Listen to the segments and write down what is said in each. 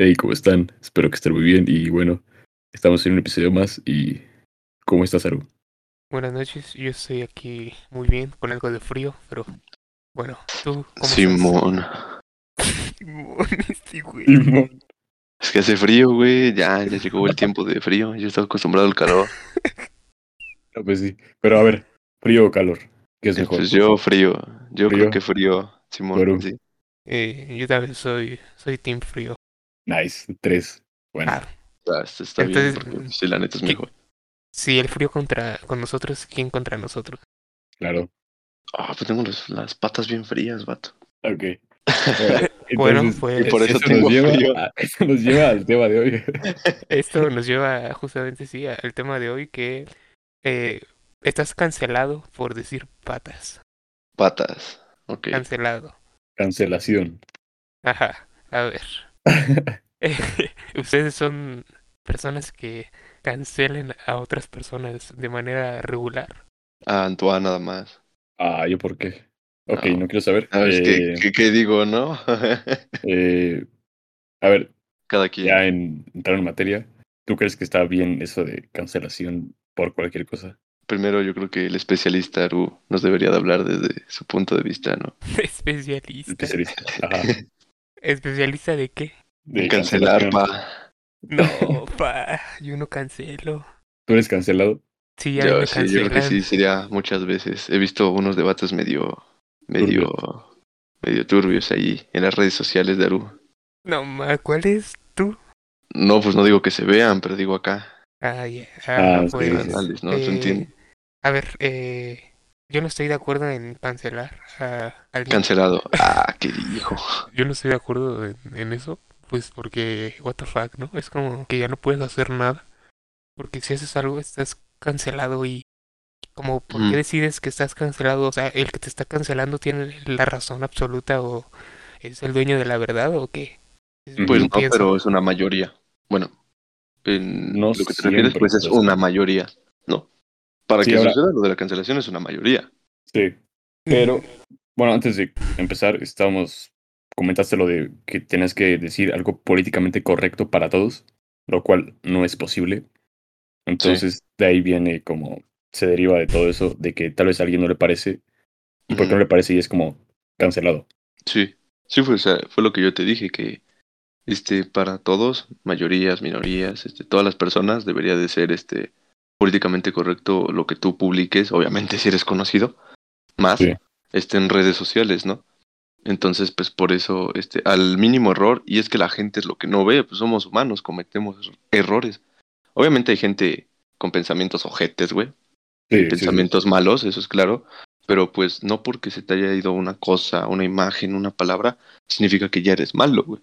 Hey, ¿cómo están? Espero que estén muy bien. Y bueno, estamos en un episodio más. ¿Y cómo estás, Aru? Buenas noches, yo estoy aquí muy bien, con algo de frío, pero bueno, ¿tú cómo Simón. estás? Simón, este güey. Es que hace frío, güey. Ya, ya llegó el tiempo de frío. Yo estaba acostumbrado al calor. No, pues sí. Pero a ver, ¿frío o calor? ¿Qué es mejor? Pues yo frío. Yo ¿Frío? creo que frío, Simón. Claro. Sí. Eh, yo también soy, soy team frío. Nice, tres. Bueno, Ah, Ah, esto está Entonces, bien, porque sí, la neta es ¿qué- mejor. sí, el frío contra con nosotros, ¿quién contra nosotros? claro. Ah, pues tengo los- las patas bien frías, vato. Ok. Bueno, pues- Y por eso nos tengo lleva frío. a- eso nos lleva al tema de hoy. Esto nos lleva justamente, sí, al tema de hoy que eh, estás cancelado por decir patas. Patas. Ok. Cancelado. Cancelación. Ajá, a ver. ¿Ustedes son personas que cancelen a otras personas de manera regular? Ah, Antoine nada más. Ah, ¿yo por qué? Ok, No. no quiero saber. A ver, Eh, ¿qué, qué digo, no? eh, a ver, Cada quien. ya en entrar en materia, ¿tú crees que está bien eso de cancelación por cualquier cosa? Primero, yo creo que el especialista Aru nos debería de hablar desde su punto de vista, ¿no? Especialista. Especialista. Ajá. ¿Especialista de qué? De En cancelar, pa. No, pa, yo no cancelo. ¿Tú eres cancelado? Sí, ya Yo, me sí, yo creo que sí, sería muchas veces. He visto unos debates medio, medio, medio turbios ahí en las redes sociales de Aru. No, ma, ¿cuál es tú? No, pues no digo que se vean, pero digo acá. Ah, ya. Ah, Ah, pues. sí, sí. Anales, ¿no? ¿Tú eh, a ver, eh, yo no estoy de acuerdo en cancelar a alguien. Cancelado. Ah, qué dijo. Yo no estoy de acuerdo en, en eso, pues porque, what the fuck, ¿no? Es como que ya no puedes hacer nada, porque si haces algo estás cancelado y como, ¿por Mm. qué decides que estás cancelado? O sea, ¿el que te está cancelando tiene la razón absoluta o es el dueño de la verdad o qué? Pues no, pienso. pero es una mayoría. Bueno, en No lo que te refieres, pues es sí. una mayoría, ¿no? Para Sí, que ahora- suceda lo de la cancelación es una mayoría. Sí. Pero, bueno, antes de empezar, estábamos. Comentaste lo de que tienes que decir algo políticamente correcto para todos, lo cual no es posible. Entonces, de ahí viene como. Se deriva de todo eso, de que tal vez a alguien no le parece, y porque no Ujú. le parece, y es como cancelado. Sí, sí fue, o sea, fue lo que yo te dije, que este, para todos, mayorías, minorías, este, todas las personas debería de ser este políticamente correcto lo que tú publiques, obviamente si eres conocido, más Sí. este, en redes sociales, ¿no? Entonces, pues por eso, este, al mínimo error, y es que la gente es lo que no ve, pues somos humanos, cometemos errores. Obviamente hay gente con pensamientos ojetes, güey, Sí, sí, sí. pensamientos malos, eso es claro, pero pues no porque se te haya ido una cosa, una imagen, una palabra, significa que ya eres malo, güey.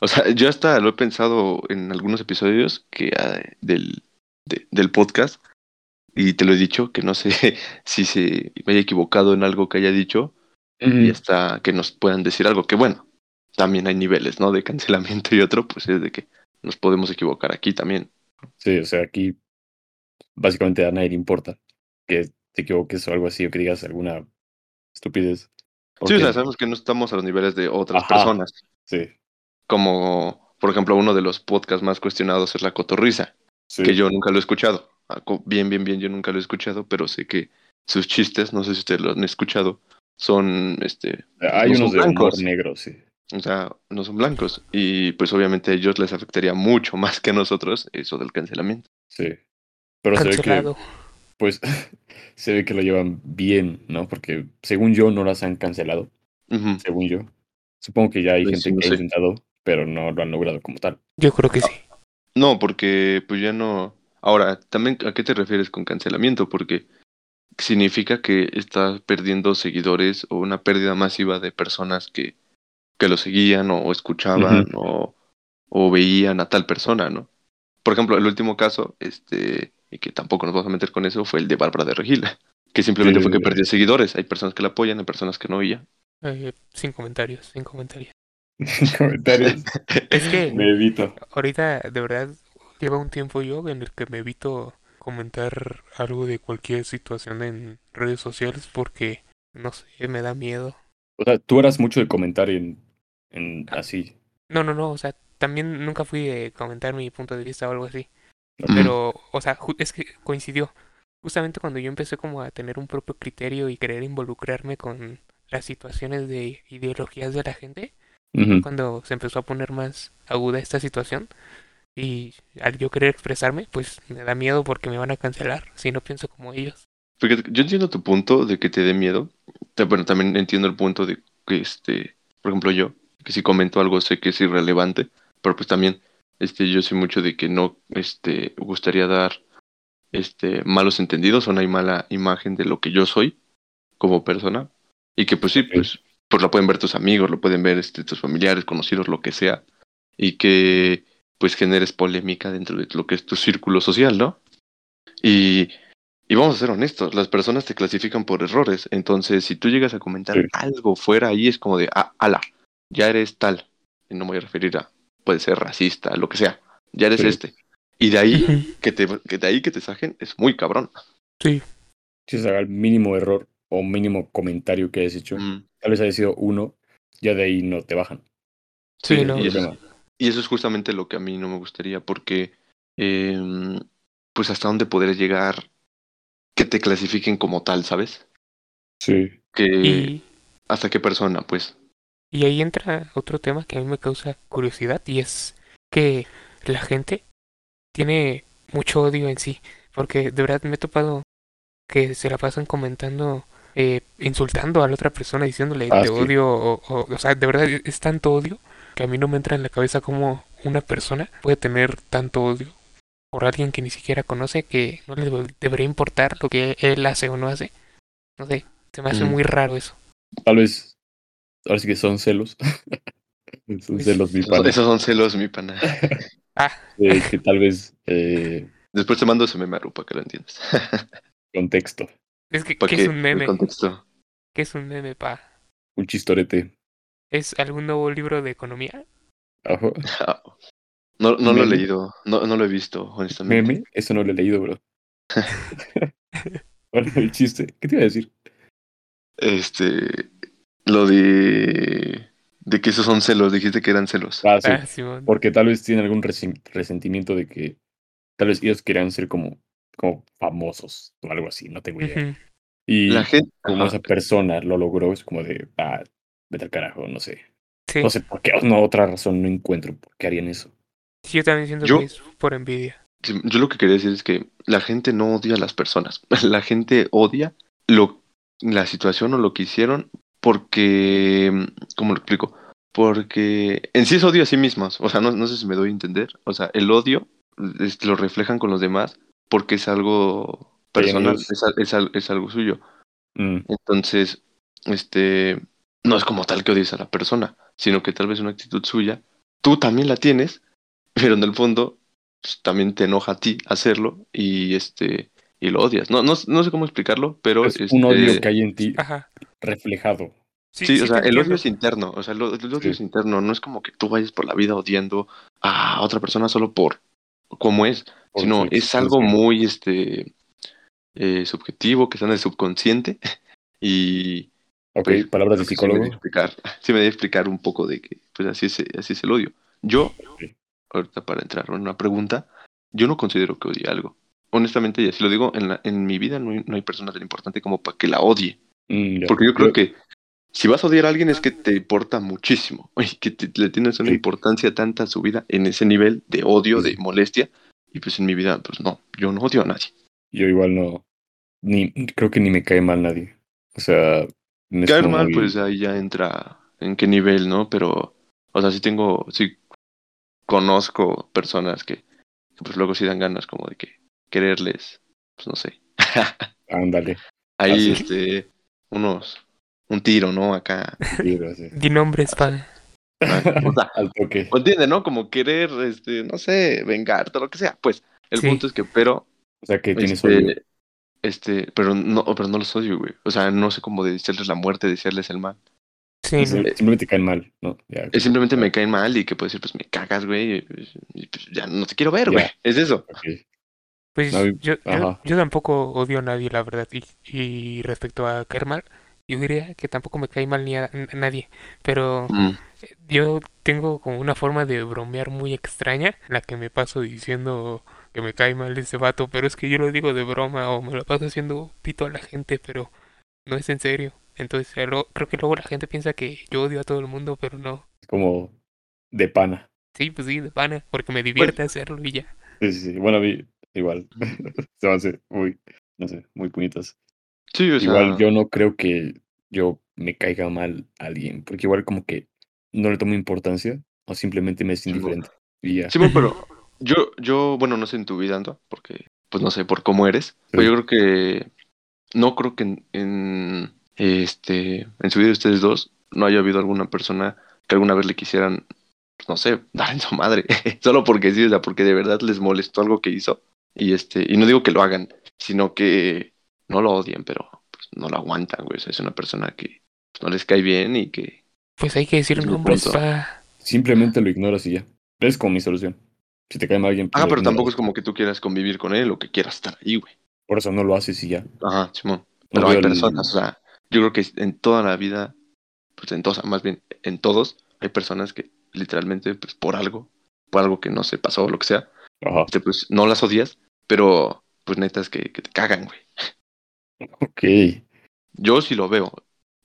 O sea, yo hasta lo he pensado en algunos episodios que ah, del, de- del podcast, y te lo he dicho, que no sé si se me haya equivocado en algo que haya dicho, y hasta que nos puedan decir algo, que bueno, también hay niveles, ¿no? De cancelamiento y otro, pues es de que nos podemos equivocar aquí también. Sí, o sea, aquí básicamente a nadie le importa que te equivoques o algo así, o que digas alguna estupidez. Sí, o sea, sabemos que no estamos a los niveles de otras Ajá. personas. sí, como por ejemplo uno de los podcasts más cuestionados es La Cotorrisa, sí. que yo nunca lo he escuchado. Ah, Bien, bien, bien, yo nunca lo he escuchado, pero sé que sus chistes, no sé si ustedes lo han escuchado, son, este, Hay no unos son de blancos. negro, sí. o sea, no son blancos. Y pues obviamente a ellos les afectaría mucho más que a nosotros eso del cancelamiento. Sí. Pero se ve que, pues, se ve que lo llevan bien, ¿no? Porque según yo no las han cancelado, según yo. Supongo que ya hay Pues gente sí, no que ha intentado, pero no lo han logrado como tal. Yo creo que sí. No, porque pues ya no... Ahora, también, ¿a qué te refieres con cancelamiento? Porque significa que estás perdiendo seguidores o una pérdida masiva de personas que, que lo seguían o escuchaban o, o veían a tal persona, ¿no? Por ejemplo, el último caso, este, y que tampoco nos vamos a meter con eso, fue el de Bárbara de Regil, que simplemente Sí, fue que perdió seguidores. Hay personas que la apoyan, hay personas que no, y ya. Eh, sin comentarios, sin comentarios. Comentarios. Es que Me evito. ahorita de verdad lleva un tiempo yo en el que me evito comentar algo de cualquier situación en redes sociales porque, no sé, me da miedo. O sea, tú eras mucho de comentar en, en así. No, no, no, o sea, también nunca fui de comentar mi punto de vista o algo así. Pero, o sea, es que coincidió. Justamente cuando yo empecé como a tener un propio criterio y querer involucrarme con las situaciones de ideologías de la gente, cuando se empezó a poner más aguda esta situación y al yo querer expresarme, pues me da miedo porque me van a cancelar si no pienso como ellos. Fíjate, yo entiendo tu punto de que te dé miedo. Bueno, también entiendo el punto de que, este, por ejemplo, yo, que si comento algo sé que es irrelevante, pero pues también, este, yo soy mucho de que no, este, gustaría dar, este, malos entendidos o una mala imagen de lo que yo soy como persona. Y que pues sí, pues, pues lo pueden ver tus amigos, lo pueden ver, este, tus familiares, conocidos, lo que sea. Y que, pues, generes polémica dentro de lo que es tu círculo social, ¿no? Y y vamos a ser honestos, las personas te clasifican por errores. Entonces, si tú llegas a comentar Sí. algo fuera ahí, es como de, ah, ala, ya eres tal. Y no me voy a referir a, puede ser racista, lo que sea. Ya eres Sí. este. Y de ahí que te, que de ahí que te saquen es muy cabrón. Sí, Si se haga el mínimo error o mínimo comentario que hayas hecho, Mm. tal vez haya sido uno, ya de ahí no te bajan. sí, Sí, no. y, eso, Problema. Y eso es justamente lo que a mí no me gustaría, porque em, pues hasta dónde poder llegar que te clasifiquen como tal, ¿sabes? Sí. Que Y, hasta qué persona, pues. y ahí entra otro tema que a mí me causa curiosidad y es que la gente tiene mucho odio en sí, porque de verdad me he topado que se la pasan comentando, eh, insultando a la otra persona, diciéndole Ah, te sí. odio, o, o, o sea, de verdad es tanto odio que a mí no me entra en la cabeza cómo una persona puede tener tanto odio por alguien que ni siquiera conoce, que no le debe- debería importar lo que él hace o no hace. No sé, se me hace Mm. muy raro eso. Tal vez, ahora sí que son celos. son Pues, celos, mi Esos, pana. esos son celos, mi pana. Ah, Eh, que tal vez, eh, Después te mando ese meme, Aru, para que lo entiendas. contexto, es que, ¿qué es un meme? contexto. ¿Qué es un meme, pa? un chistorete. ¿Es algún nuevo libro de economía? Ajá. Ah, No, no lo he leído, no, no lo he visto, honestamente. Meme, eso no lo he leído, bro. bueno, el chiste, ¿qué te iba a decir? Este, lo de, de que esos son celos, dijiste que eran celos. Ah, sí, Ah, porque tal vez tienen algún resen- resentimiento de que tal vez ellos querían ser como, como famosos o algo así, no tengo idea. Y La gente, como ajá. esa persona lo logró, es como de, ah, vete al carajo, no sé. Sí, No sé por qué, no, otra razón no encuentro por qué harían eso. sí, yo también siento Yo- que es por envidia. Sí, Yo lo que quería decir es que la gente no odia a las personas. La gente odia lo, la situación o lo que hicieron porque, ¿cómo lo explico? Porque en sí es odio a sí mismos. O sea, no, no sé si me doy a entender. O sea, el odio lo reflejan con los demás porque es algo personal, es, es es algo suyo. Mm, Entonces, este, no es como tal que odies a la persona, sino que tal vez una actitud suya, tú también la tienes, pero en el fondo pues, también te enoja a ti hacerlo y este y lo odias. No, no, no sé cómo explicarlo, pero es este, un odio que hay en ti Ajá. reflejado. Sí, Sí, sí o sea, el odio es interno, o sea, el, el odio Sí. es interno, no es como que tú vayas por la vida odiando a otra persona solo por cómo es, por sino es algo muy este eh, subjetivo, que está en el subconsciente y Ok, pues, palabras de creo que sí me psicólogo. explicar, sí me debe explicar un poco de que pues así es, así es el odio. Yo, Sí. ahorita para entrar en una pregunta, yo no considero que odie algo. Honestamente, y así lo digo, en, la, en mi vida no hay, no hay persona tan importante como para que la odie. Mm. Porque yo creo que si vas a odiar a alguien es que te importa muchísimo. Y que te- le tienes una Sí. importancia tanta a su vida en ese nivel de odio, Sí. de molestia. Y pues en mi vida, pues no, yo no odio a nadie. Yo igual no, ni, creo que ni me cae mal nadie. O sea, Caer como mal, pues ahí ya entra en qué nivel, ¿no? Pero, o sea, sí tengo, sí conozco personas que, que, pues luego sí dan ganas como de que quererles, pues no sé. ándale. Ahí, Así. este, unos, un tiro, ¿no? Acá. sí, así. Di nombres, pa. O sea, Al toque. ¿me entiendes, no? Como querer, este, no sé, vengarte, lo que sea. Pues, el Sí. punto es que, pero, O sea, que tienes este. Este, pero no, pero no los odio, güey. O sea, no sé cómo decirles la muerte, decirles el mal. Sí. Simplemente caen mal, ¿no? Ya, Es simplemente me caen mal y que puedo decir, pues me cagas, güey, y, pues, ya no te quiero ver, Ya. güey. Es eso. Pues No, yo, yo, tampoco odio a nadie, la verdad. Y, y respecto a caer mal, yo diría que tampoco me cae mal ni a, a nadie, pero Mm. yo tengo como una forma de bromear muy extraña, en la que me paso diciendo que me cae mal ese vato, pero es que yo lo digo de broma o me lo paso haciendo pito a la gente, pero no es en serio. Entonces lo- creo que luego la gente piensa que yo odio a todo el mundo, pero no. Es como de pana. Sí, pues sí, de pana, porque me divierte hacerlo y ya. Sí, sí, sí. Bueno, a mí igual. Se van a hacer muy, no sé, muy bonitas. Sí, o sea, Igual yo no creo que yo me caiga mal a alguien, porque igual como que no le tomo importancia o simplemente me es Sí, bueno. indiferente. Y ya. Simón, pero yo, yo, bueno, no sé en tu vida, Anto, porque, pues no sé por cómo eres, pero yo creo que, no creo que en, en, este, en su vida de ustedes dos no haya habido alguna persona que alguna vez le quisieran, pues, no sé, dar en su madre, solo porque sí, o sea, porque de verdad les molestó algo que hizo, y este, y no digo que lo hagan, sino que no lo odien, pero pues, no lo aguantan, güey, o sea, es una persona que pues, no les cae bien y que, Pues hay que decir nombres, punto. pa. Simplemente lo ignoras y ya. Es como mi solución. Si te cae mal alguien, pues ah, lo pero tampoco es como que tú quieras convivir con él o que quieras estar ahí, güey. Por eso no lo haces y ya. Ajá, Simón. No Pero hay el- personas, o sea, yo creo que en toda la vida, pues en todos, más bien en todos, hay personas que literalmente, pues por algo, por algo que no se pasó o lo que sea, Ajá. este, pues no las odias, pero pues neta es que, que te cagan, güey. Ok. Yo sí lo veo.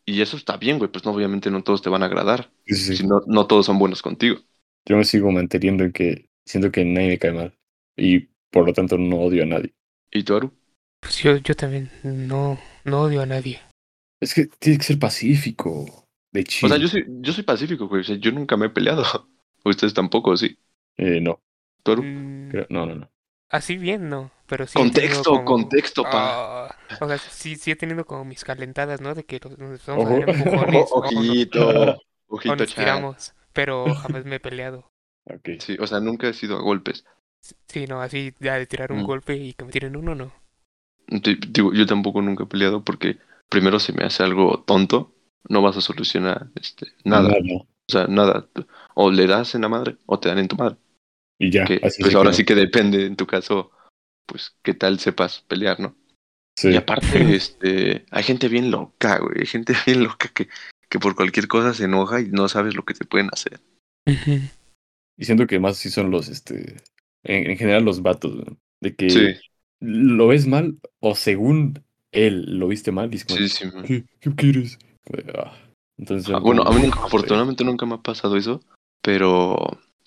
Y eso está bien, güey, pues no, obviamente no todos te van a agradar. Sí, sí. Si no, no todos son buenos contigo. Yo me sigo manteniendo en que siento que nadie me cae mal. Y por lo tanto no odio a nadie. ¿Y tú, Aru? Pues yo, yo también no, no odio a nadie. Es que tiene que ser pacífico. De chill. O sea, yo soy, yo soy pacífico, güey. O sea, yo nunca me he peleado. Ustedes tampoco, sí. Eh, no, ¿Tú, Aru? Mm, creo- no, no, no. así bien, no, pero sí. contexto, como- contexto, pa. Ah, o sea, sí, sí he tenido como mis calentadas, ¿no? De que los- nos vamos a dar empujones ojito, ojito, nos chat. tiramos, pero jamás me he peleado. Ok. Sí, o sea, nunca he sido a golpes. Sí, no, así ya de tirar un Mm. golpe y que me tiren uno, no. Digo, yo tampoco nunca he peleado porque primero se me hace algo tonto, no vas a solucionar este, nada, o sea, nada. O le das en la madre o te dan en tu madre. Y ya. Que, así pues ahora quedó. sí que depende en tu caso, pues qué tal sepas pelear, ¿no? Sí. Y aparte, este, hay gente bien loca, güey, hay gente bien loca que, que por cualquier cosa se enoja y no sabes lo que te pueden hacer. Ujú. Y siento que más sí son los, este, en, en general los vatos, ¿no? De que Sí, lo ves mal o según él lo viste mal y es como, sí, sí. man. ¿qué, ¿qué quieres? "Ah". Entonces, Ah, bueno, a mí nunca- afortunadamente nunca me ha pasado eso, pero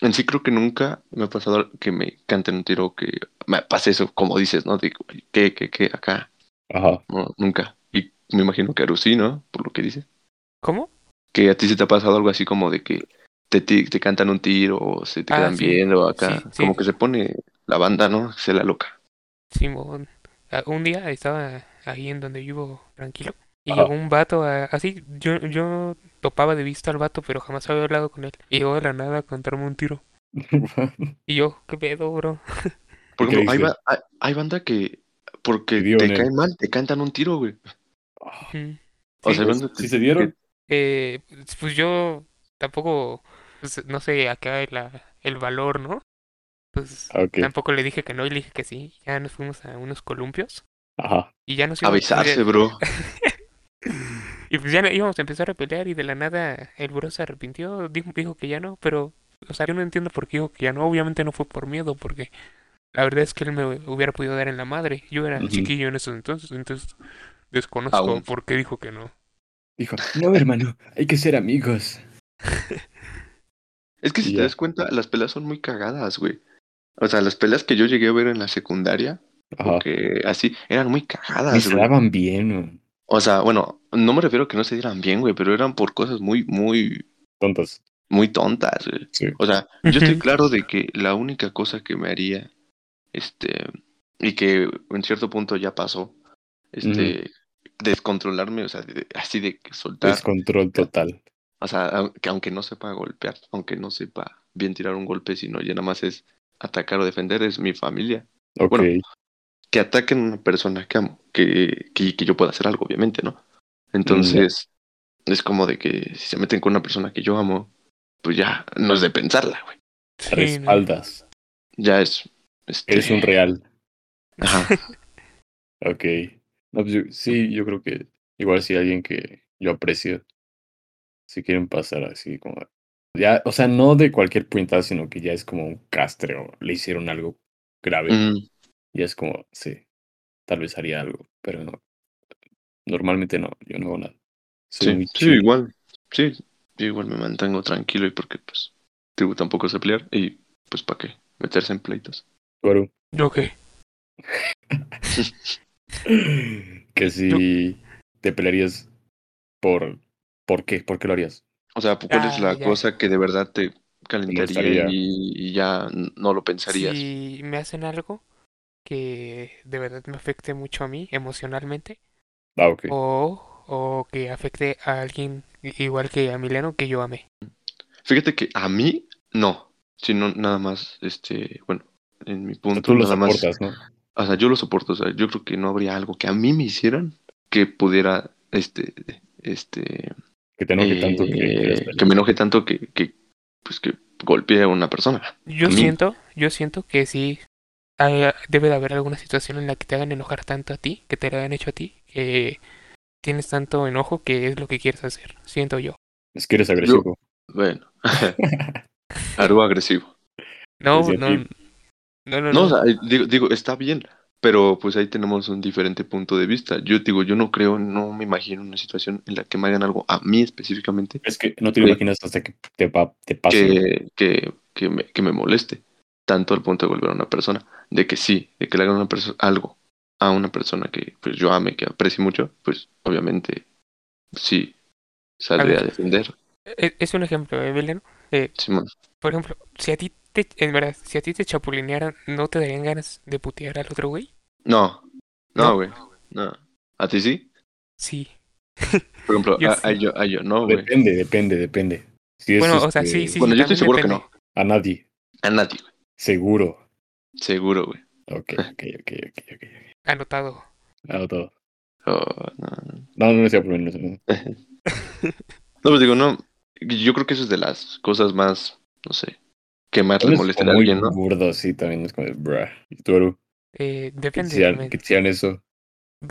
en sí creo que nunca me ha pasado que me canten un tiro que me pase eso, como dices, ¿no? De que, que, que, acá, Ajá. no, nunca. Y me imagino que a Aru sí, ¿no? Por lo que dices. ¿Cómo? Que a ti se te ha pasado algo así como de que te, ti- te cantan un tiro o se te Ah, quedan sí, viendo acá, sí, sí. como que se pone la banda, ¿no? Se la loca. Simón. Ah, Un día estaba ahí en donde vivo tranquilo y llegó un vato a- así, yo, yo topaba de vista al vato, pero jamás había hablado con él. Y llegó de la nada a contarme un tiro. Y yo, ¿qué pedo, bro? Por ¿Qué ejemplo, hay, ba- hay, hay banda que porque Te caen mal, te cantan un tiro, güey. Ah, Ujú. O Sí, sea, pues, banda que- ¿sí se dieron? Eh, pues yo tampoco, pues, no sé, acá la, el valor, ¿no? Pues tampoco le dije que no y le dije que sí. Ya nos fuimos a unos columpios Ajá. y ya nos A íbamos besarse, bro. Y pues ya no- íbamos a empezar a pelear y de la nada el bro se arrepintió, dijo, dijo que ya no, pero, o sea, yo no entiendo por qué dijo que ya no. Obviamente no fue por miedo, porque la verdad es que él me hubiera podido dar en la madre. Yo era chiquillo en esos entonces, entonces desconozco Aún. por qué dijo que no. Dijo, no, hermano, hay que ser amigos. Es que si Y te das cuenta, las peleas son muy cagadas, güey. O sea, las peleas que yo llegué a ver en la secundaria, Ajá. o que así, eran muy Y cagadas, se güey. daban bien, ¿no? O sea, bueno, no me refiero a que no se dieran bien, güey, pero eran por cosas muy, muy, tontas. muy tontas, güey. Sí. O sea, yo estoy claro de que la única cosa que me haría, este, y que en cierto punto ya pasó, este, descontrolarme, o sea, de- así de que soltar, Descontrol total. O sea, que aunque no sepa golpear, aunque no sepa bien tirar un golpe, sino ya nada más es atacar o defender, es mi familia. Ok. Bueno. Que ataquen a una persona que amo, que, que, que yo pueda hacer algo, obviamente, ¿no? Entonces, es como de que si se meten con una persona que yo amo, pues ya no es de pensarla, güey. Sí, ¿no? espaldas. Ya es. Este, Eres un real. Ajá. Ok. No, pues yo- sí, yo creo que igual si alguien que, yo aprecio. Si quieren pasar así como... Ya, o sea, no de cualquier puñetada, sino que ya es como un castre o le hicieron algo grave. Mm, Y es como, sí, tal vez haría algo, pero no. Normalmente no, yo no hago nada. Soy sí, igual. Sí, yo igual me mantengo tranquilo y porque pues digo, tampoco sé pelear y pues para qué meterse en pleitos. ¿Yo qué? que si te pelearías por... ¿Por qué? ¿Por qué lo harías? O sea, ¿cuál es Ah, la ya. cosa que de verdad te calentaría y, y ya no lo pensarías? Si me hacen algo que de verdad me afecte mucho a mí emocionalmente Ah, ok. o, o que afecte a alguien igual que a Mileno que yo amé. Fíjate que a mí no, sino nada más, este, bueno, en mi O punto, tú lo nada más, ¿no? o sea, yo lo soporto, o sea, yo creo que no habría algo que a mí me hicieran que pudiera, este, este, Que te enoje tanto que quieras eh, que me enoje tanto que, que, pues que golpee a una persona. Yo siento, yo siento que sí hay- debe de haber alguna situación en la que te hagan enojar tanto a ti, que te lo hayan hecho a ti, que tienes tanto enojo que es lo que quieres hacer, siento yo. Es que eres agresivo. Bueno, algo agresivo. No, no, no, no, No, o no. sea, digo, digo, está bien, pero pues ahí tenemos un diferente punto de vista. Yo digo, yo no creo, no me imagino una situación en la que me hagan algo a mí específicamente Es que no te lo Sí. imaginas hasta que te, pa- te pase. que, que, que, me, que me moleste, tanto al punto de volver a una persona, de que sí, de que le hagan una algo a una persona que pues yo ame, que aprecie mucho, pues obviamente sí, saldría a, ver. defender. E- Es un ejemplo, ¿eh, Belén? Eh, Simón. por ejemplo, si a ti te, en verdad, si a ti te chapulinearan, ¿no te darían ganas de putear al otro güey? No, no, No. güey, no. ¿A ti sí? Sí. Por ejemplo, Yo a, yo, a yo no, güey. Depende, depende, depende. Si es, Bueno, o sea, este, sí, sí. bueno, yo estoy seguro que no. A nadie. A nadie, güey. Seguro. Seguro, güey. Ok, ok, ok, ok, ok. Anotado. Hago todo. Oh, no, no. No, no, no sea problema. no No, pues digo, no. Yo creo que eso es de las cosas más, no sé, que más le Es molestaría a alguien, ¿no? burdo, sí, también es como, bruh. ¿Y tú, Aru? Eh, depende te hicieran eso.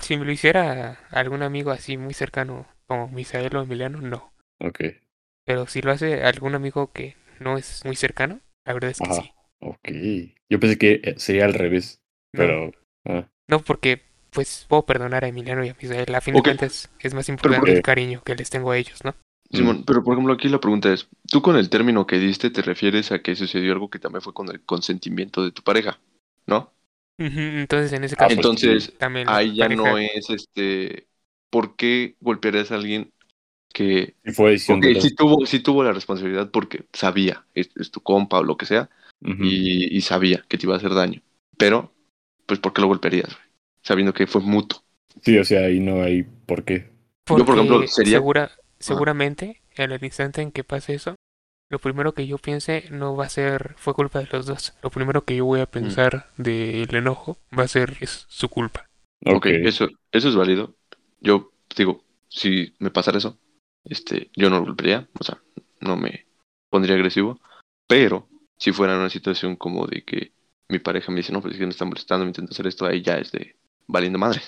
Si me lo hiciera algún amigo así muy cercano, como Misael o Emiliano, no. Ok, Pero si lo hace algún amigo que no es muy cercano, la verdad es que Ajá. sí. ok. Yo pensé que eh, sería al revés, No, pero... ah, no, porque pues puedo perdonar a Emiliano y a Misael. A fin de cuentas es más importante el cariño que les tengo a ellos, ¿no? Simón, pero por ejemplo aquí la pregunta es, ¿tú con el término que diste te refieres a que sucedió algo que también fue con el consentimiento de tu pareja? ¿No? Entonces en ese Ah, caso pues, Entonces, también ahí ya pareja- no es este, ¿por qué golpearías a alguien que, sí fue tuvo, sí tuvo la responsabilidad porque sabía, es, es tu compa o lo que sea, y, y sabía que te iba a hacer daño, pero, pues, ¿por qué lo golpearías? güey? Sabiendo que fue mutuo. Sí, o sea, ahí no hay por qué. Yo, por ejemplo, Porque sería- segura, seguramente en el instante en que pase eso, lo primero que yo piense no va a ser fue culpa de los dos. Lo primero que yo voy Mm. a pensar del enojo va a ser es su culpa. Ok, Ok, eso, eso es válido. Yo digo, si me pasara eso, este, yo no lo golpearía, o sea, no me pondría agresivo, pero si fuera una situación como de que mi pareja me dice, no, pues es que me está molestando, me intenta hacer esto, ahí ya es de valiendo madre.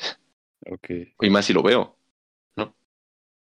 ok. Y más si lo veo,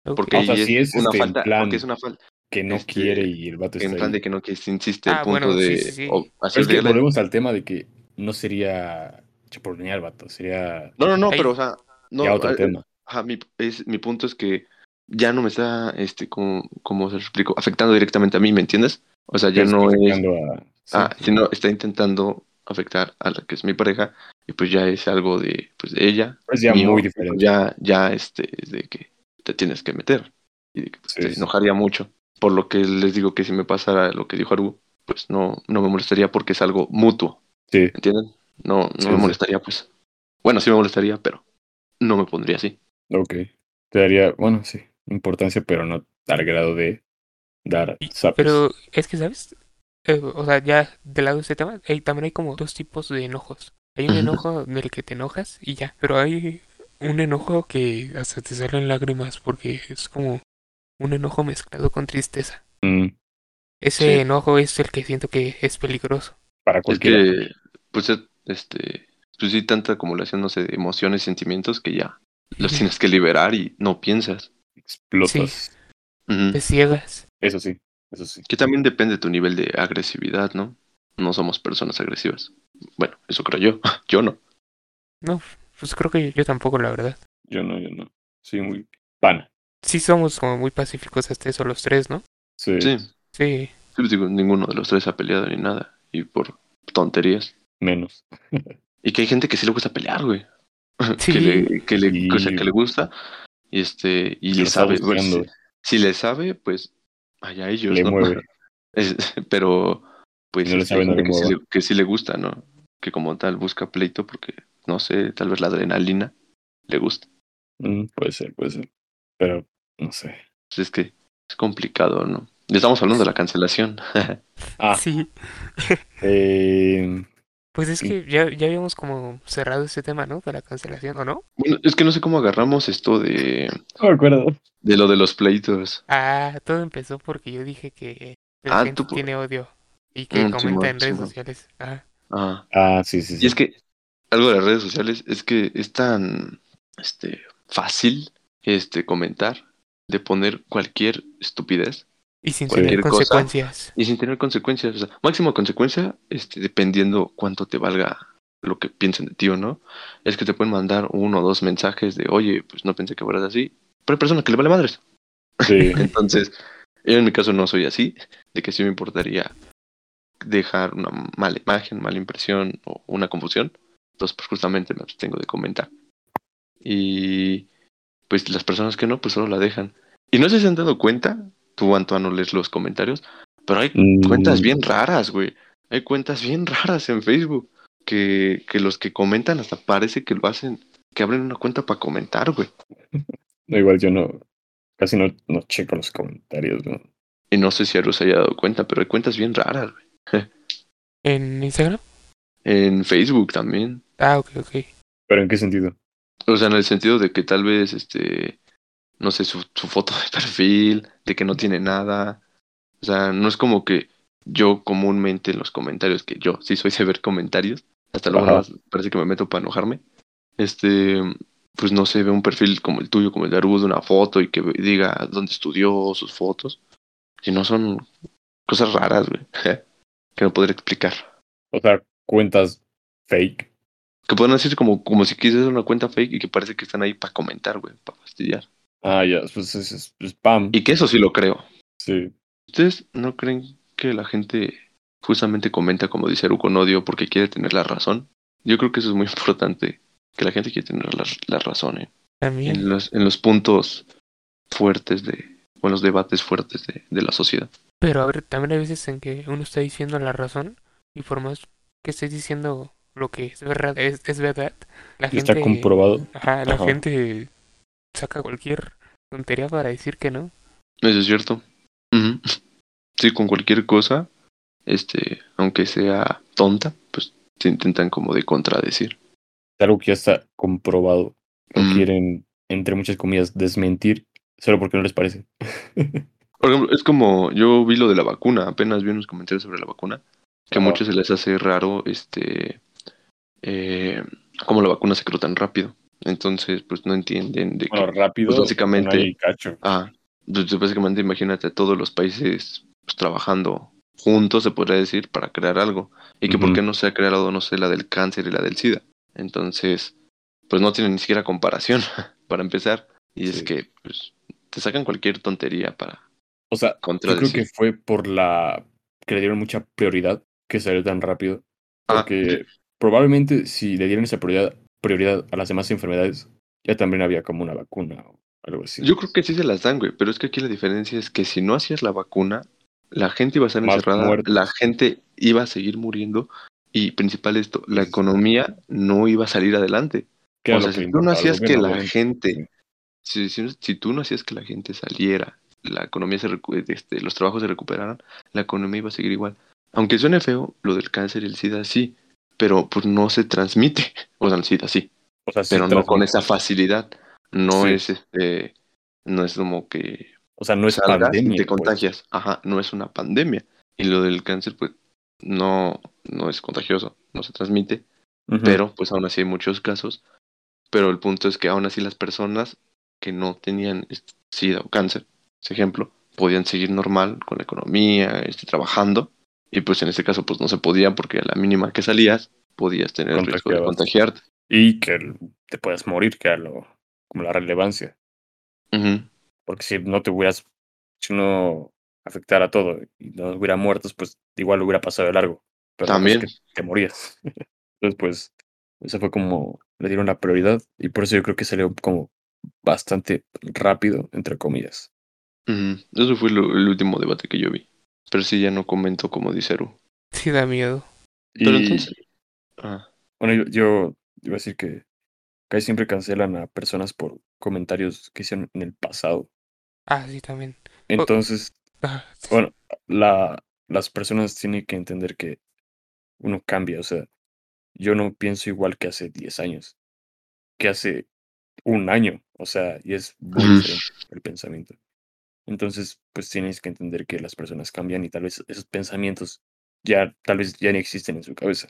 Ok. porque O sea, ahí si es, una este, falta, plan porque es una falta, Que no este, quiere y el vato en está plan ahí. de que no, que se insiste Ah, el punto bueno, de sí, sí. o hacer Es que volvemos al tema de que no sería chapulinear, vato. Sería No, no, no, Ahí- pero o sea, no, ya otro eh, tema. Ajá, mi, es, mi punto es que ya no me está, este, como, como se lo explico, afectando directamente a mí, ¿me entiendes? O sea, ya no es, afectando a- sí, ah, sí. sino está intentando afectar a la que es mi pareja y pues ya es algo de, pues de ella, Es ya mío, muy pues, diferente. ya, ya, este, es de que te tienes que meter y de que pues, Sí, te sí. enojaría mucho. Por lo que les digo que si me pasara lo que dijo Aru, pues no, no me molestaría porque es algo mutuo, Sí, ¿entienden? No, no Sí, me sí. molestaría, pues. Bueno, sí me molestaría, pero no me pondría así. ok. Te daría, bueno, sí, importancia, pero no al grado de dar zapes. Pero es que, ¿sabes? Eh, o sea, ya del lado de este tema, hay- también hay como dos tipos de enojos. Hay un Ujú. enojo del que te enojas y ya, pero hay un enojo que hasta te salen lágrimas porque es como un enojo mezclado con tristeza. Mm, Ese Sí. enojo es el que siento que es peligroso. para Es cualquiera. que, pues, este, pues sí, tanta acumulación, no sé, de emociones, sentimientos que ya los tienes que liberar y no piensas. explotas. Te ciegas. Eso sí, eso sí. Que también depende de tu nivel de agresividad, ¿no? No somos personas agresivas. Bueno, eso creo yo. Yo no. No, pues creo que yo tampoco, la verdad. Yo no, yo no. Sí, muy pana. Sí somos como muy pacíficos hasta eso los tres, ¿no? Sí, Sí. Sí. Sí, pues digo, ninguno de los tres ha peleado ni nada. Y por tonterías. menos. Y que hay gente que sí le gusta pelear, güey. Sí. Que le, que le, Sí. o sea, que le gusta. Y este, y le sabe. pues, si, si le sabe, pues allá ellos, Le ¿no? mueve. Es- pero, pues, no le este, sabe, hay no gente le que, sí mueva. le, que sí le gusta, ¿no? Que como tal busca pleito porque, no sé, tal vez la adrenalina le gusta. Mm, puede ser, puede ser. Pero, no sé. Pues es que es complicado, ¿no? Ya estamos hablando de la cancelación. Ah, Sí. eh, Pues es que ya, ya habíamos como cerrado ese tema, ¿no? De la cancelación, ¿o no? bueno, es que no sé cómo agarramos esto de, no me acuerdo. de lo de los pleitos. Ah, todo empezó porque yo dije que la Ah, gente tú tiene odio y que Mm, comenta en redes sociales. Ah, Ah. Ah, sí, sí, sí. Y es que algo de las redes sociales es que es tan este, fácil este, comentar de poner cualquier estupidez y sin Cualquier tener cosa. consecuencias. y sin tener consecuencias. O sea, máxima consecuencia, este, dependiendo cuánto te valga lo que piensen de ti o no, es que te pueden mandar uno o dos mensajes de, oye, pues no pensé que fueras así. Pero hay personas que le vale madres. Sí. Entonces, yo en mi caso no soy así, de que sí me importaría dejar una mala imagen, mala impresión o una confusión. Entonces, pues justamente me abstengo de comentar. Y pues las personas que no, pues solo la dejan. Y no sé si se han dado cuenta, tú Antoine no lees los comentarios, pero hay Mm, cuentas bien raras, güey. Hay cuentas bien raras en Facebook que, que los que comentan hasta parece que lo hacen, que abren una cuenta para comentar, güey. No, igual yo no. Casi no, no checo los comentarios, ¿no? Y no sé si Aru se haya dado cuenta, pero hay cuentas bien raras, güey. ¿En Instagram? En Facebook también. Ah, ok, ok. ¿Pero en qué sentido? O sea, en el sentido de que tal vez, este, no sé, su, su foto de perfil, de que no tiene nada. O sea, no es como que yo comúnmente en los comentarios, que yo sí soy de ver comentarios, hasta luego Ajá. parece que me meto para enojarme. Este, pues no sé, ve un perfil como el tuyo, como el de Aru, de una foto y que diga dónde estudió, sus fotos. Si no son cosas raras, güey, que no podré explicar. O sea, cuentas fake. Que pueden decir como, como si quisieras una cuenta fake y que parece que están ahí para comentar, güey, para fastidiar. Ah, ya, pues es, es- es spam. Y que eso sí lo creo. Sí. ¿Ustedes no creen que la gente justamente comenta, como dice Aru, con odio porque quiere tener la razón? Yo creo que eso es muy importante, que la gente quiere tener la, la razón ¿eh? También. en, los, en los puntos fuertes de, o en los debates fuertes de, de la sociedad. Pero a ver, también hay veces en que uno está diciendo la razón y por más que estés diciendo lo que es verdad, es, es verdad, la Y está gente, comprobado. ajá, la Ajá. gente saca cualquier tontería para decir que no. Eso es cierto. Ujú. Sí, con cualquier cosa, este, aunque sea tonta, pues se intentan como de contradecir. Es algo que ya está comprobado. Lo Mm. quieren, entre muchas comillas, desmentir solo porque no les parece. Por ejemplo, es como yo vi lo de la vacuna, apenas vi unos comentarios sobre la vacuna, que a muchos se les hace raro, este, eh, cómo la vacuna se creó tan rápido. Entonces, pues no entienden de Bueno, que, rápido. pues, básicamente- no hay cacho. ah, pues, básicamente imagínate a todos los países pues, trabajando juntos, se podría decir, para crear algo. Y que por Ujú. qué no se ha creado, no sé, la del cáncer y la del SIDA. Entonces, pues no tienen ni siquiera comparación, para empezar. Y es que, pues, te sacan cualquier tontería para O sea, yo creo que fue por la que le dieron mucha prioridad que salió tan rápido. Ah, Porque probablemente si le dieran esa prioridad, prioridad a las demás enfermedades, ya también había como una vacuna o algo así. Yo creo que sí se las dan, güey, pero es que aquí la diferencia es que si no hacías la vacuna, la gente iba a estar Más encerrada, muertos. la gente iba a seguir muriendo y principal esto, la economía no iba a salir adelante. O sea, si tú no hacías que la gente, si, si- si tú no hacías que la gente saliera, la economía se este, los trabajos se recuperaran, la economía iba a seguir igual. Aunque suene feo, lo del cáncer y el SIDA sí, pero pues no se transmite. O sea, el SIDA sí, O sea, sí pero no con esa facilidad. No Sí. es este, no es como que O sea, no es pandemia. te pues. contagias. Ajá, no es una pandemia. Y lo del cáncer, pues, no, no es contagioso, no se transmite, pero pues aún así hay muchos casos. Pero el punto es que aún así las personas que no tenían este, SIDA o cáncer, ese ejemplo, podían seguir normal con la economía, este, trabajando, y pues en este caso pues no se podía porque a la mínima que salías podías tener el riesgo de contagiarte. Y que te puedas morir, que era lo, como la relevancia. Porque si no te hubieras, si no afectara todo y no hubiera muertos, pues igual hubiera pasado de largo. Pero También. que te morías. Entonces, pues, eso fue como, le dieron la prioridad y por eso yo creo que salió como bastante rápido, entre comillas. Eso fue lo- el último debate que yo vi. Pero sí, ya no comento como dice Eru. Sí da miedo. Pero Y, entonces... Ah, bueno, yo, yo iba a decir que casi siempre cancelan a personas por comentarios que hicieron en el pasado. Ah, sí, también. Entonces, Ah, Bueno, la, las personas tienen que entender que uno cambia, o sea, yo no pienso igual que hace 10 años, que hace un año, o sea, y es muy diferente el pensamiento. Entonces, pues tienes que entender que las personas cambian y tal vez esos pensamientos ya, tal vez ya ni existen en su cabeza.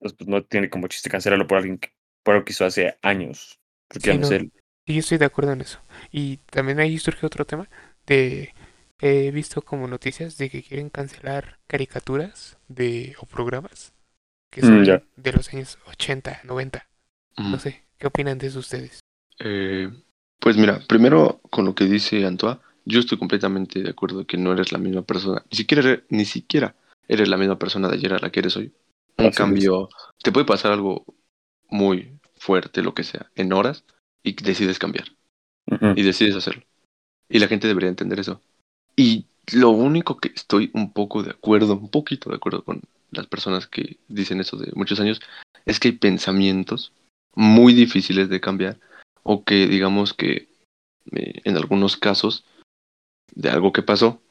Entonces, pues no tiene como chiste cancelarlo por alguien que, por algo que hizo hace años, porque Sí, no él. Sí, yo estoy de acuerdo en eso. Y también ahí surge otro tema de he visto como noticias de que quieren cancelar caricaturas de o programas que Mm, son de los años 80, 90. ujú. No sé, ¿qué opinan de eso ustedes? Eh, pues mira, primero con lo que dice Antoine, yo estoy completamente de acuerdo que no eres la misma persona. Ni siquiera, eres- ni siquiera eres la misma persona de ayer a la que eres hoy. Así Un es. cambio, te puede pasar algo muy fuerte, lo que sea, en horas, y decides cambiar, y decides hacerlo. Y la gente debería entender eso. Y lo único que estoy un poco de acuerdo, un poquito de acuerdo con las personas que dicen eso de muchos años, es que hay pensamientos muy difíciles de cambiar o que digamos que eh, en algunos casos de algo que pasó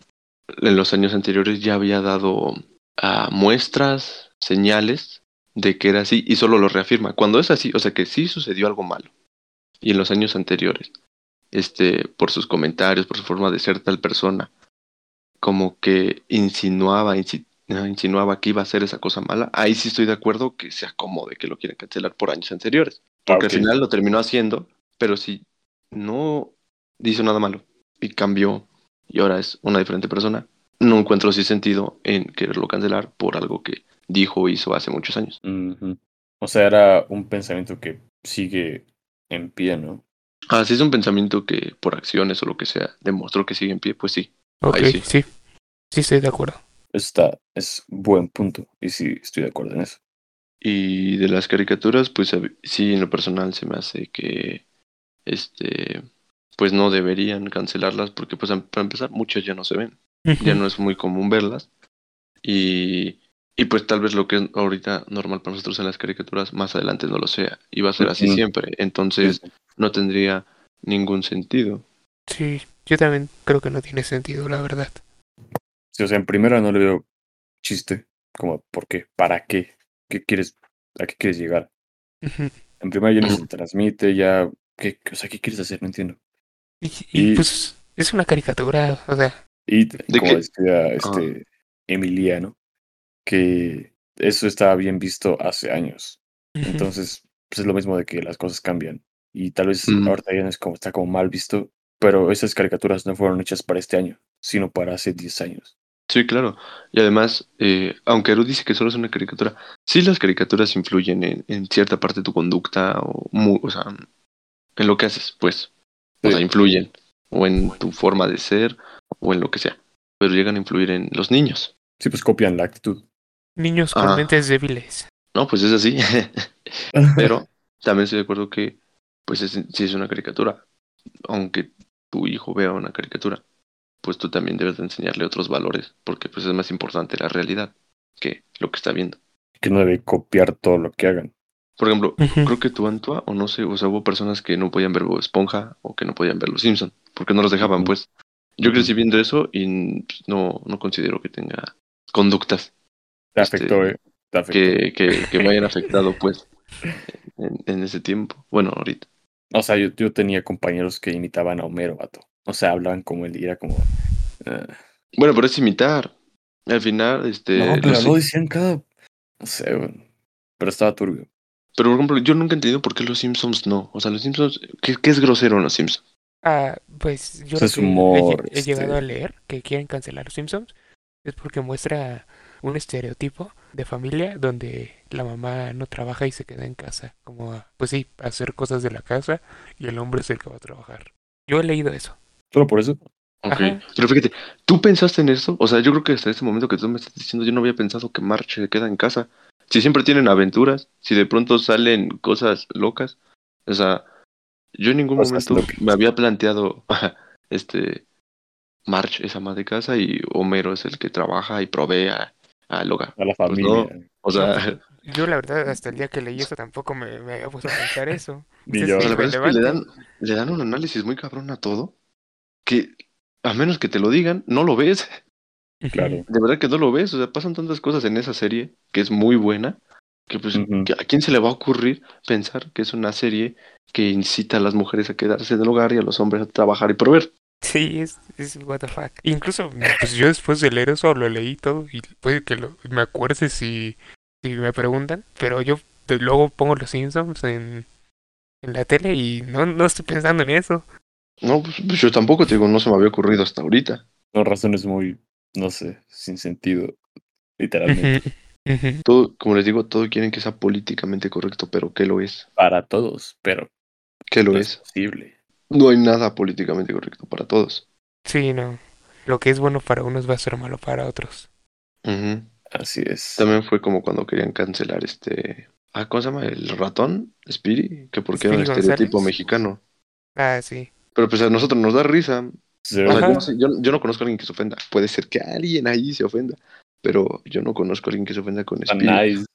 en los años anteriores ya había dado ah, muestras, señales de que era así y solo lo reafirma. Cuando es así, o sea que sí sucedió algo malo y en los años anteriores, este, por sus comentarios, por su forma de ser tal persona, como que insinuaba, insi- insinuaba que iba a hacer esa cosa mala, ahí sí estoy de acuerdo que se acomode, que lo quieren cancelar por años anteriores. Porque Ah, al final lo terminó haciendo, pero si no hizo nada malo y cambió y ahora es una diferente persona, no encuentro así sentido en quererlo cancelar por algo que dijo o hizo hace muchos años. O sea, era un pensamiento que sigue en pie, ¿no? Ah, si es un pensamiento que por acciones o lo que sea demostró que sigue en pie, pues sí. Ok, Ahí sí. sí. Sí, estoy de acuerdo. Está, es buen punto. Y sí, estoy de acuerdo en eso. Y de las caricaturas, pues sí, en lo personal se me hace que, este, pues no deberían cancelarlas porque, pues para empezar, muchas ya no se ven. ya no es muy común verlas. Y, y pues tal vez lo que es ahorita normal para nosotros en las caricaturas, más adelante no lo sea. Y va a ser así siempre. Entonces Sí, no tendría ningún sentido. Sí, yo también creo que no tiene sentido, la verdad. Sí, o sea, en primera no le veo chiste. Como, ¿por qué? ¿Para qué? ¿Qué quieres? ¿A qué quieres llegar? En primera ya no se transmite, ya. ¿Qué, o sea, ¿qué quieres hacer? No entiendo. Y, y, Y- pues es una caricatura, o sea, Y ¿De como qué? decía este Emiliano, que eso estaba bien visto hace años. Entonces, pues es lo mismo de que las cosas cambian. Y tal vez Mm. ahorita ya no es como, está como mal visto, pero esas caricaturas no fueron hechas para este año, sino para hace 10 años. Sí, claro. Y además, eh, aunque Eru dice que solo es una caricatura, sí las caricaturas influyen en, en cierta parte de tu conducta o, o sea, en lo que haces, pues. O Sí. sea, influyen. O en tu forma de ser, o en lo que sea. Pero llegan a influir en los niños. Sí, pues copian la actitud. Niños con Ah. mentes débiles. No, pues es así. Pero también estoy de acuerdo que, pues, es, si es una caricatura, aunque tu hijo vea una caricatura, pues tú también debes de enseñarle otros valores, porque pues es más importante la realidad que lo que está viendo. que no debe copiar todo lo que hagan. Por ejemplo, creo que tú, Antoa, o no sé, o sea, hubo personas que no podían ver Bob Esponja o que no podían ver Los Simpson, porque no los dejaban, pues. Yo crecí viendo eso y pues, no, no considero que tenga conductas Te Este, afectó, ¿eh? Te afectó. que, que, que me hayan afectado, pues, en, en ese tiempo. Bueno, ahorita. O sea, yo, yo tenía compañeros que imitaban a Homero, vato. O sea, hablaban como él y era como... ah, Bueno, pero es imitar. Al final, este. no, pero los- lo decían cada... No sé. Pero estaba turbio. Pero, por ejemplo, yo nunca he entendido por qué los Simpsons no. O sea, los Simpsons, ¿qué, qué es grosero en los Simpsons? Ah, pues yo es he humor, he, llegado a este- leer que quieren cancelar los Simpsons es porque muestra un estereotipo de familia donde la mamá no trabaja y se queda en casa, como a, pues sí, a hacer cosas de la casa y el hombre es el que va a trabajar. Yo he leído eso. Solo por eso. Ok. Ajá. Pero fíjate, ¿tú pensaste en eso? O sea, yo creo que hasta este momento que tú me estás diciendo, yo no había pensado que March se queda en casa. Si siempre tienen aventuras, si de pronto salen cosas locas. O sea, yo en ningún Cosas momento locas. me había planteado, este, March es ama de casa y Homero es el que trabaja y provee a- al hogar. A la Pues no. familia. O sea, Yo la verdad hasta el día que leí eso tampoco me, me había puesto a pensar eso. Ni yo. La verdad es que le dan, le dan un análisis muy cabrón a todo, que a menos que te lo digan, no lo ves. Claro. De verdad que no lo ves. O sea, pasan tantas cosas en esa serie que es muy buena, que pues, ¿a quién se le va a ocurrir pensar que es una serie que incita a las mujeres a quedarse en el hogar y a los hombres a trabajar y proveer? Sí, es, es what the fuck. Incluso, pues yo después de leer eso lo leí todo y puede que lo, me acuerde si, si me preguntan, pero yo de- luego pongo los Simpsons en, en la tele y no, no estoy pensando en eso. No, pues, pues yo tampoco, te digo, no se me había ocurrido hasta ahorita. Son razones muy, no sé, sin sentido. Literalmente. Todo, como les digo, todo quieren que sea políticamente correcto, pero ¿qué lo es? Para todos, pero ¿Qué lo no es? es posible. No hay nada políticamente correcto para todos. Sí, no. Lo que es bueno para unos va a ser malo para otros. Así es. También fue como cuando querían cancelar este. Ah, ¿cómo se llama? El ratón, Spiri, que porque era un estereotipo mexicano. Ah, sí. Pero pues a nosotros nos da risa. Yo, no sé- yo, yo no conozco a alguien que se ofenda. Puede ser que alguien ahí se ofenda. Pero yo no conozco a alguien que se ofenda con Spiri. nice.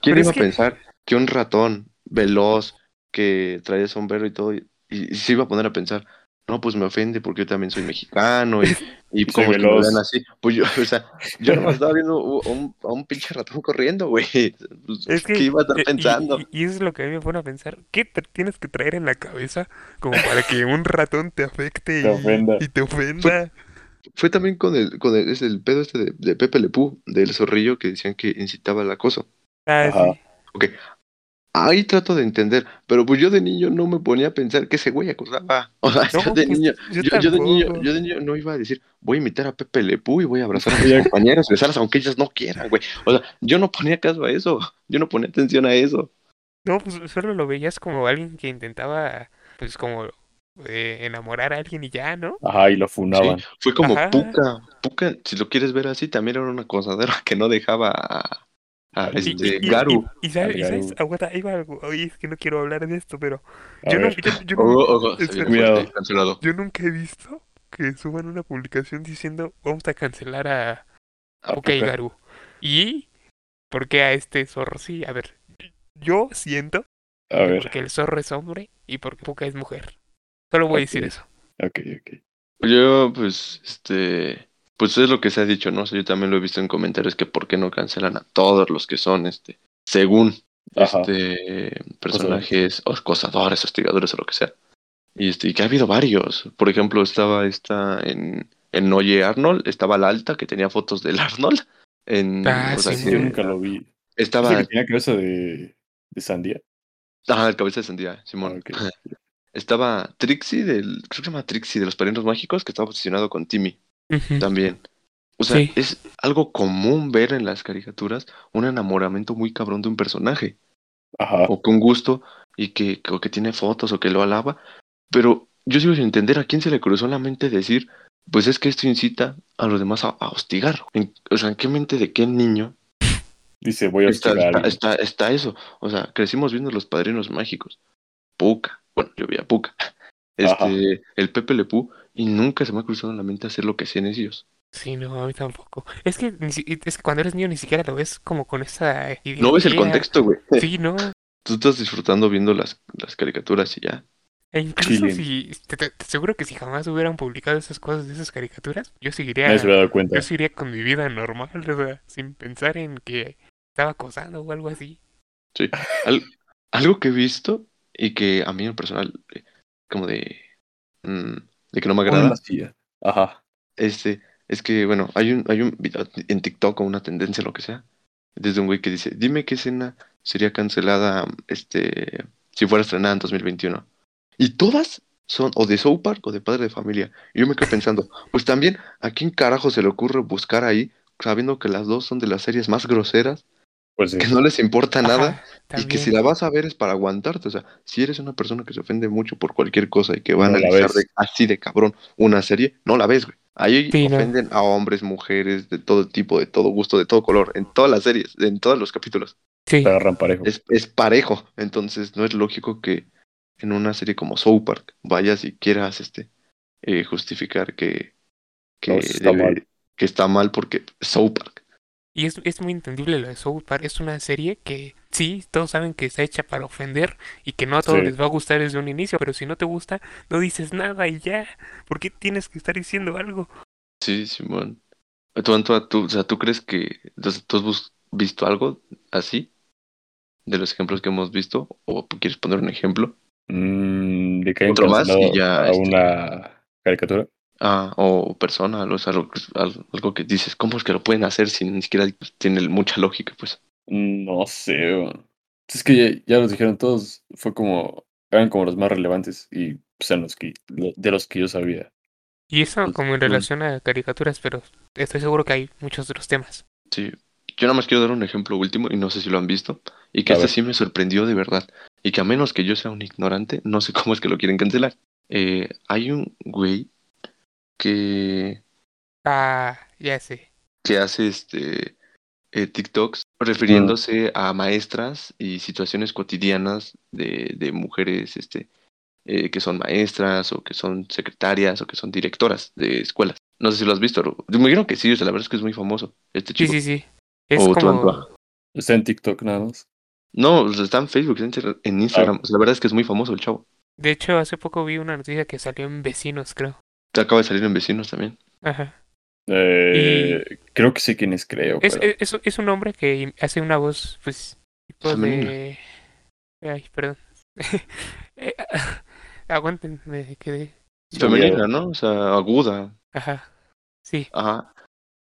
¿Quién Pero iba a que- pensar que un ratón veloz que trae sombrero y todo, y, y se iba a poner a pensar, no, pues me ofende porque yo también soy mexicano y, como que me ven así. Pues yo, o sea, yo no estaba viendo a un, a un pinche ratón corriendo, güey. Pues, Es que, ¿Qué iba a estar y- pensando? Y, y eso es lo que a mí me pone a pensar. ¿Qué te tienes que traer en la cabeza como para que un ratón te afecte Te y, ofenda. y te ofenda? Fue también con el, con el, es el pedo este de, de Pepe Lepú, del zorrillo que decían que incitaba al acoso. Ah, Ajá. sí. Ahí trato de entender, pero pues yo de niño no me ponía a pensar que ese güey acosaba. O sea, No, yo de pues, niño, yo yo, yo de niño, yo de niño no iba a decir, voy a imitar a Pepe Lepú y voy a abrazar a mis compañeras, besarlas aunque ellas no quieran, güey. O sea, yo no ponía caso a eso, yo no ponía atención a eso. No, pues solo lo veías como alguien que intentaba, pues como eh, enamorar a alguien y ya, ¿no? Ajá, y lo funaban. Sí, fue como Ajá. Puka. Puka, si lo quieres ver así, también era una acosadera que no dejaba a, a Y- este, y, Garu. y- y sabes, sabes, aguanta, ahí va algo. Oye, es que no quiero hablar de esto, pero yo no, yo, nunca he visto que suban una publicación diciendo vamos a cancelar a ¿a Ok? Garu. ¿Y por qué a este zorro sí? A ver, yo siento A ver, porque el zorro es hombre y porque Puka es mujer. Solo voy a decir eso. ok, ok. Yo, pues, este, pues es lo que se ha dicho, ¿no? O sea, yo también lo he visto en comentarios que por qué no cancelan a todos los que son, este, según, Ajá. este, personajes o acosadores, hostigadores o lo que sea. Y este, y que ha habido varios. Por ejemplo, estaba esta en, en Oye Arnold, estaba la alta que tenía fotos del Arnold. En, Ah, o sea, sí, que Yo nunca lo vi. estaba, ¿Ese que tenía cabeza de, de sandía? ah, el cabeza de sandía, Simón. Ah, ok. Estaba Trixie del, creo que se llama Trixie de los Padrinos Mágicos, que estaba posicionado con Timmy. También. O sea, Sí. es algo común ver en las caricaturas un enamoramiento muy cabrón de un personaje. Ajá. O que un gusto y que, o que tiene fotos o que lo alaba. Pero yo sigo sin entender a quién se le cruzó la mente decir, pues es que esto incita a los demás a, a hostigar. En- o sea, ¿en qué mente de qué niño Dice, voy a está, hostigar está, está, está eso? O sea, crecimos viendo los padrinos mágicos. Puka. Bueno, yo vi a Puka. Ajá. Este, el Pepe Lepú. Y nunca se me ha cruzado en la mente hacer lo que hacían ellos. Sí, no, a mí tampoco. Es que, es que cuando eres niño ni siquiera lo ves como con esa ideología. No ves el contexto, güey. Sí, no. Tú estás disfrutando viendo las, las caricaturas y ya. E incluso si, te, te- te aseguro que si jamás hubieran publicado esas cosas de esas caricaturas, yo seguiría, dado cuenta. yo seguiría con mi vida normal, o sea, sin pensar en que estaba acosando o algo así. Al- algo que he visto y que a mí en personal, eh, como de, mm, de que no me agrada. Ajá. este, es que, bueno, hay un, hay un video en TikTok o una tendencia, lo que sea, desde un güey que dice, dime qué escena sería cancelada este si fuera estrenada en 2021. Y todas son o de South Park o de Padre de Familia. Y yo me quedo pensando, pues también, ¿a quién carajo se le ocurre buscar ahí, sabiendo que las dos son de las series más groseras, Pues sí. que no les importa nada, y que si la vas a ver es para aguantarte? O sea, si eres una persona que se ofende mucho por cualquier cosa y que va a No analizar de- así de cabrón una serie, no la ves, güey. Ahí ofenden a hombres, mujeres, de todo tipo, de todo gusto, de todo color, en todas las series, en todos los capítulos. Sí, agarran parejo. Es, es parejo, entonces no es lógico que en una serie como South Park vayas y quieras este eh, justificar que, que, No, está debe- mal. que está mal porque South Park. Y es, es muy entendible lo de South Park. Es una serie que sí, todos saben que está hecha para ofender y que no a todos Sí. les va a gustar desde un inicio, pero si no te gusta, no dices nada y ya. ¿Por qué tienes que estar diciendo algo? Sí, Simón. ¿Tú, tú, o sea, ¿tú crees que tú has visto algo así de los ejemplos que hemos visto? ¿O quieres poner un ejemplo? Mm, de que Otro más y ya, a este- una caricatura. Ah, o persona, o sea, algo, que- al- algo que dices, ¿cómo es que lo pueden hacer si ni siquiera tiene mucha lógica? Pues No sé. Es que ya, ya los dijeron todos. Fue como. Eran como los más relevantes y pues, eran los que, lo- de los que yo sabía. Y eso Pues, como en relación a caricaturas, pero estoy seguro que hay muchos otros temas. sí. Yo nada más quiero dar un ejemplo último y no sé si lo han visto. Y que A este ver. sí me sorprendió de verdad. Y que a menos que yo sea un ignorante, no sé cómo es que lo quieren cancelar. Eh, hay un güey que Ah, ya sé. que hace este eh, TikToks refiriéndose a maestras y situaciones cotidianas de, de mujeres este eh, que son maestras o que son secretarias o que son directoras de escuelas. No sé si lo has visto. Me imagino que sí, o sea, la verdad es que es muy famoso este Sí, chico. sí, sí. Es O como... Está en TikTok nada más. No, está en Facebook, está en- en Instagram. O sea, la verdad es que es muy famoso el chavo. De hecho, hace poco vi una noticia que salió en Vecinos, creo. Te acaba de salir en Vecinos también. Ajá. Eh, Creo que sé quién es, creo. Es, pero- es, es un hombre que hace una voz, pues, tipo Femenina. de... Ay, perdón. Eh, Aguanten, me quedé... Femenina, ¿no? O sea, aguda. Ajá. Sí. Ajá.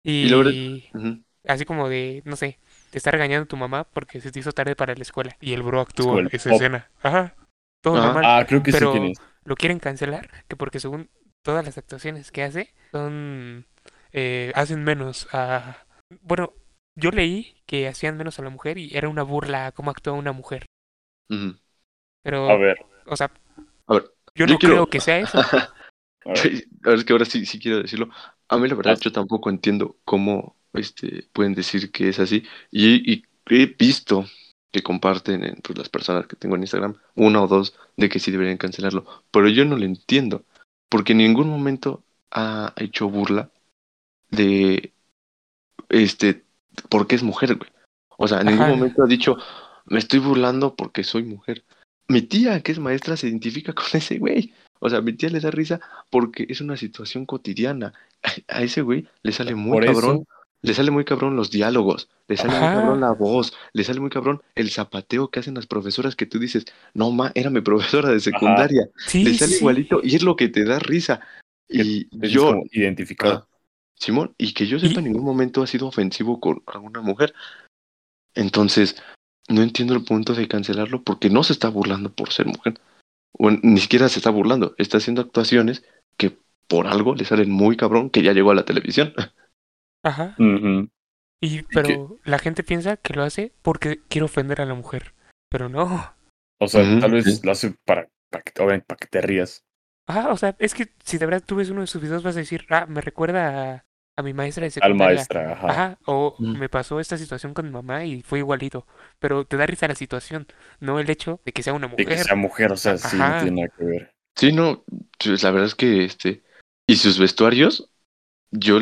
Y, Ujú. así como de, no sé, te está regañando tu mamá porque se te hizo tarde para la escuela. Y el bro actuó esa pop. escena. Ajá. Todo Ajá. normal. Ah, creo que pero- sé quién es. Lo quieren cancelar, que porque según todas las actuaciones que hace, son... eh, hacen menos a... Bueno, yo leí que hacían menos a la mujer y era una burla a cómo actúa una mujer. Pero, A ver. o sea, A ver, yo, yo no quiero- creo que sea eso. a ver. Es que ahora sí, sí quiero decirlo. A mí la verdad Ah. yo tampoco entiendo cómo este, pueden decir que es así. Y, y he visto que comparten en, pues, las personas que tengo en Instagram, una o dos, de que sí deberían cancelarlo. Pero yo no lo entiendo. Porque en ningún momento ha hecho burla de este porque es mujer, güey. O sea, en ningún Ajá. momento ha dicho, me estoy burlando porque soy mujer. Mi tía, que es maestra, se identifica con ese güey. O sea, mi tía le da risa porque es una situación cotidiana. A, ese güey le sale muy Por cabrón, eso, le sale muy cabrón los diálogos, le sale muy cabrón la voz, le sale muy cabrón el zapateo que hacen las profesoras que tú dices, no ma, era mi profesora de secundaria, Sí, le sale sí. igualito y es lo que te da risa. Y es yo, identificado. Ah, Simón, y que yo sepa, ¿Y? en ningún momento ha sido ofensivo con alguna mujer. Entonces, no entiendo el punto de cancelarlo porque no se está burlando por ser mujer. O ni siquiera se está burlando, está haciendo actuaciones que por algo le salen muy cabrón que ya llegó a la televisión. Ajá. Ujú. Y, pero la gente piensa que lo hace porque quiere ofender a la mujer. Pero no. O sea, tal vez lo hace para, para, que, obviamente, para que te rías. Ajá, o sea, es que si de verdad tú ves uno de sus videos vas a decir, ah, me recuerda a, a mi maestra de Al secundaria. maestra, ajá. Ajá, o Mm. me pasó esta situación con mi mamá y fue igualito. Pero te da risa la situación, no el hecho de que sea una De que mujer. sea mujer, o sea, sí, no tiene nada que ver. Sí, no, la verdad es que este. Y sus vestuarios, yo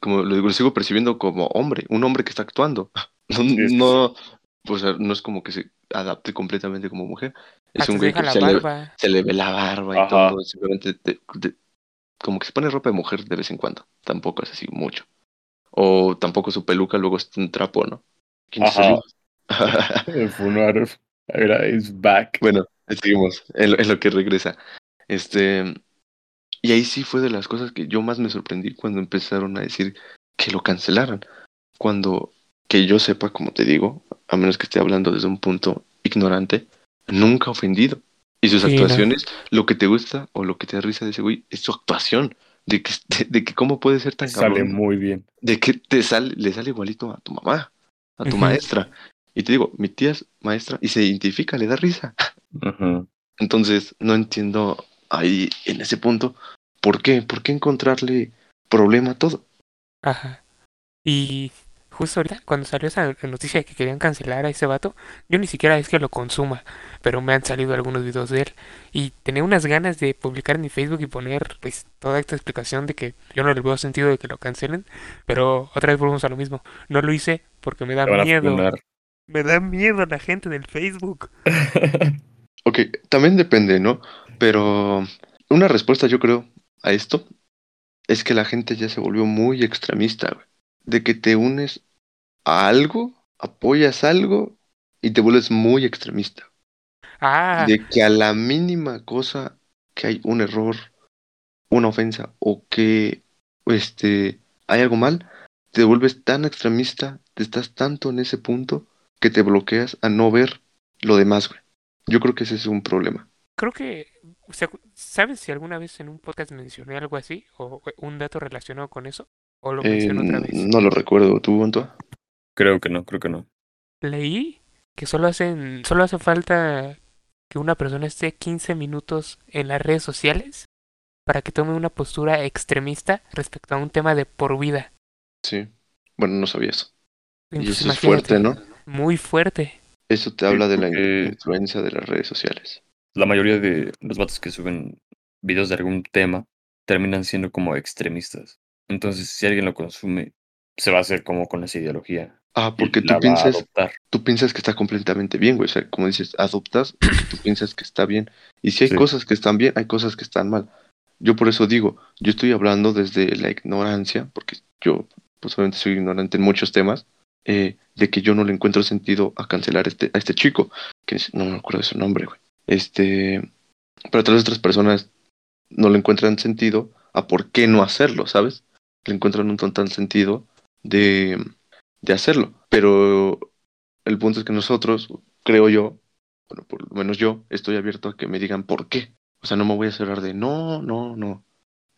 como lo digo, lo sigo percibiendo como hombre, un hombre que está actuando. No, no, pues, no es como que se adapte completamente como mujer. Es Hasta un se güey que la se le, barba. se le ve la barba y Ajá. todo, simplemente te- te- como que se pone ropa de mujer de vez en cuando, tampoco es así mucho. O tampoco su peluca luego es un trapo, ¿no? ¿Quién Ajá. El Funar is back. bueno, seguimos en lo que regresa. Este, y ahí sí fue de las cosas que yo más me sorprendí cuando empezaron a decir que lo cancelaran. Cuando, que yo sepa, como te digo, a menos que esté hablando desde un punto ignorante, nunca ofendido. Y sus Sí, no. actuaciones, lo que te gusta o lo que te da risa de ese güey, es su actuación. De que, de, de que cómo puede ser tan Sale cabrón. muy bien. De que te sale, le sale igualito a tu mamá, a tu maestra. Y te digo, mi tía es maestra y se identifica, le da risa. Entonces, no entiendo ahí en ese punto, ¿por qué? ¿Por qué encontrarle problema a todo? Ajá. Y justo ahorita, cuando salió esa noticia de que querían cancelar a ese vato, yo ni siquiera es que lo consuma, pero me han salido algunos videos de él. Y tenía unas ganas de publicar en mi Facebook y poner pues toda esta explicación de que yo no le veo sentido de que lo cancelen, pero otra vez volvemos a lo mismo. No lo hice porque me da a miedo. funar. Me da miedo la gente del Facebook. Ok, también depende, ¿no? Pero una respuesta yo creo a esto es que la gente ya se volvió muy extremista, güey. De que te unes a algo, apoyas algo y te vuelves muy extremista. Ah, De que a la mínima cosa que hay un error, una ofensa o que este hay algo mal, te vuelves tan extremista, te estás tanto en ese punto que te bloqueas a no ver lo demás, güey. Yo creo que ese es un problema. Creo que, o sea, ¿sabes si alguna vez en un podcast mencioné algo así o un dato relacionado con eso? ¿O lo Eh, menciono otra vez? no lo recuerdo, ¿tú, Antoa? creo que no, creo que no. Leí que solo hacen, solo hace falta que una persona esté 15 minutos en las redes sociales para que tome una postura extremista respecto a un tema de por vida. Sí. Bueno, no sabía eso. Y eso es fuerte, ¿no? Muy fuerte. Eso te habla de la influencia de las redes sociales. La mayoría de los vatos que suben videos de algún tema terminan siendo como extremistas. Entonces, si alguien lo consume, se va a hacer como con esa ideología. Ah, porque tú piensas, tú piensas que está completamente bien, güey. O sea, como dices, adoptas tú piensas que está bien. Y si hay Sí. cosas que están bien, hay cosas que están mal. Yo por eso digo, yo estoy hablando desde la ignorancia, porque yo, pues obviamente soy ignorante en muchos temas, eh, de que yo no le encuentro sentido a cancelar este, a este chico, que es- no me acuerdo de su nombre, güey. Este, pero tal vez otras personas no le encuentran sentido a por qué no hacerlo, ¿sabes? Le encuentran un total sentido de, de hacerlo. Pero el punto es que nosotros, creo yo, bueno, por lo menos yo, estoy abierto a que me digan por qué. O sea, no me voy a cerrar de no, no, no.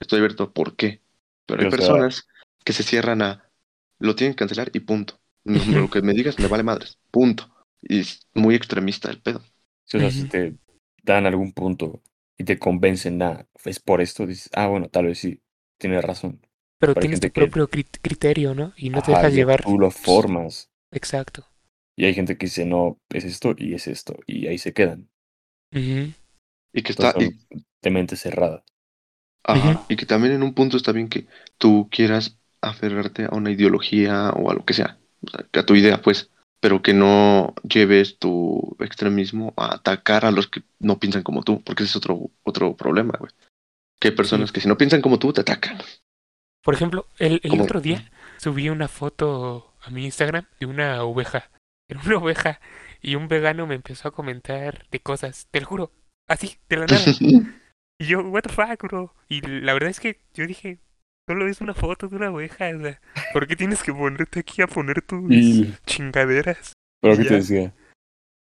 Estoy abierto a por qué. Pero hay O sea- personas que se cierran a lo tienen que cancelar y punto. Lo que me digas me vale madres. Punto. Y es muy extremista el pedo. Sí, o sea, si te dan algún punto y te convencen, ah, es por esto, dices, ah, bueno, tal vez sí, tienes razón. Pero tienes tu que- propio crit- criterio, ¿no? Y no te dejas llevar. Tú lo formas. Exacto. Y hay gente que dice, no, es esto y es esto. Y ahí se quedan. Y que está, y, de mente cerrada. ajá, y que también en un punto está bien que tú quieras aferrarte a una ideología o a lo que sea, o sea, a tu idea, pues, pero que no lleves tu extremismo a atacar a los que no piensan como tú, porque ese es otro, otro problema, güey. Que hay personas que si no piensan como tú, te atacan. Por ejemplo, el, el otro día subí una foto a mi Instagram de una oveja. Era una oveja y un vegano me empezó a comentar de cosas, te lo juro, así, de la nada. Y yo, what the fuck, bro. Y la verdad es que yo dije, solo es una foto de una oveja, o sea, ¿por qué tienes que ponerte aquí a poner tus Y- chingaderas? ¿Pero qué ya. te decía?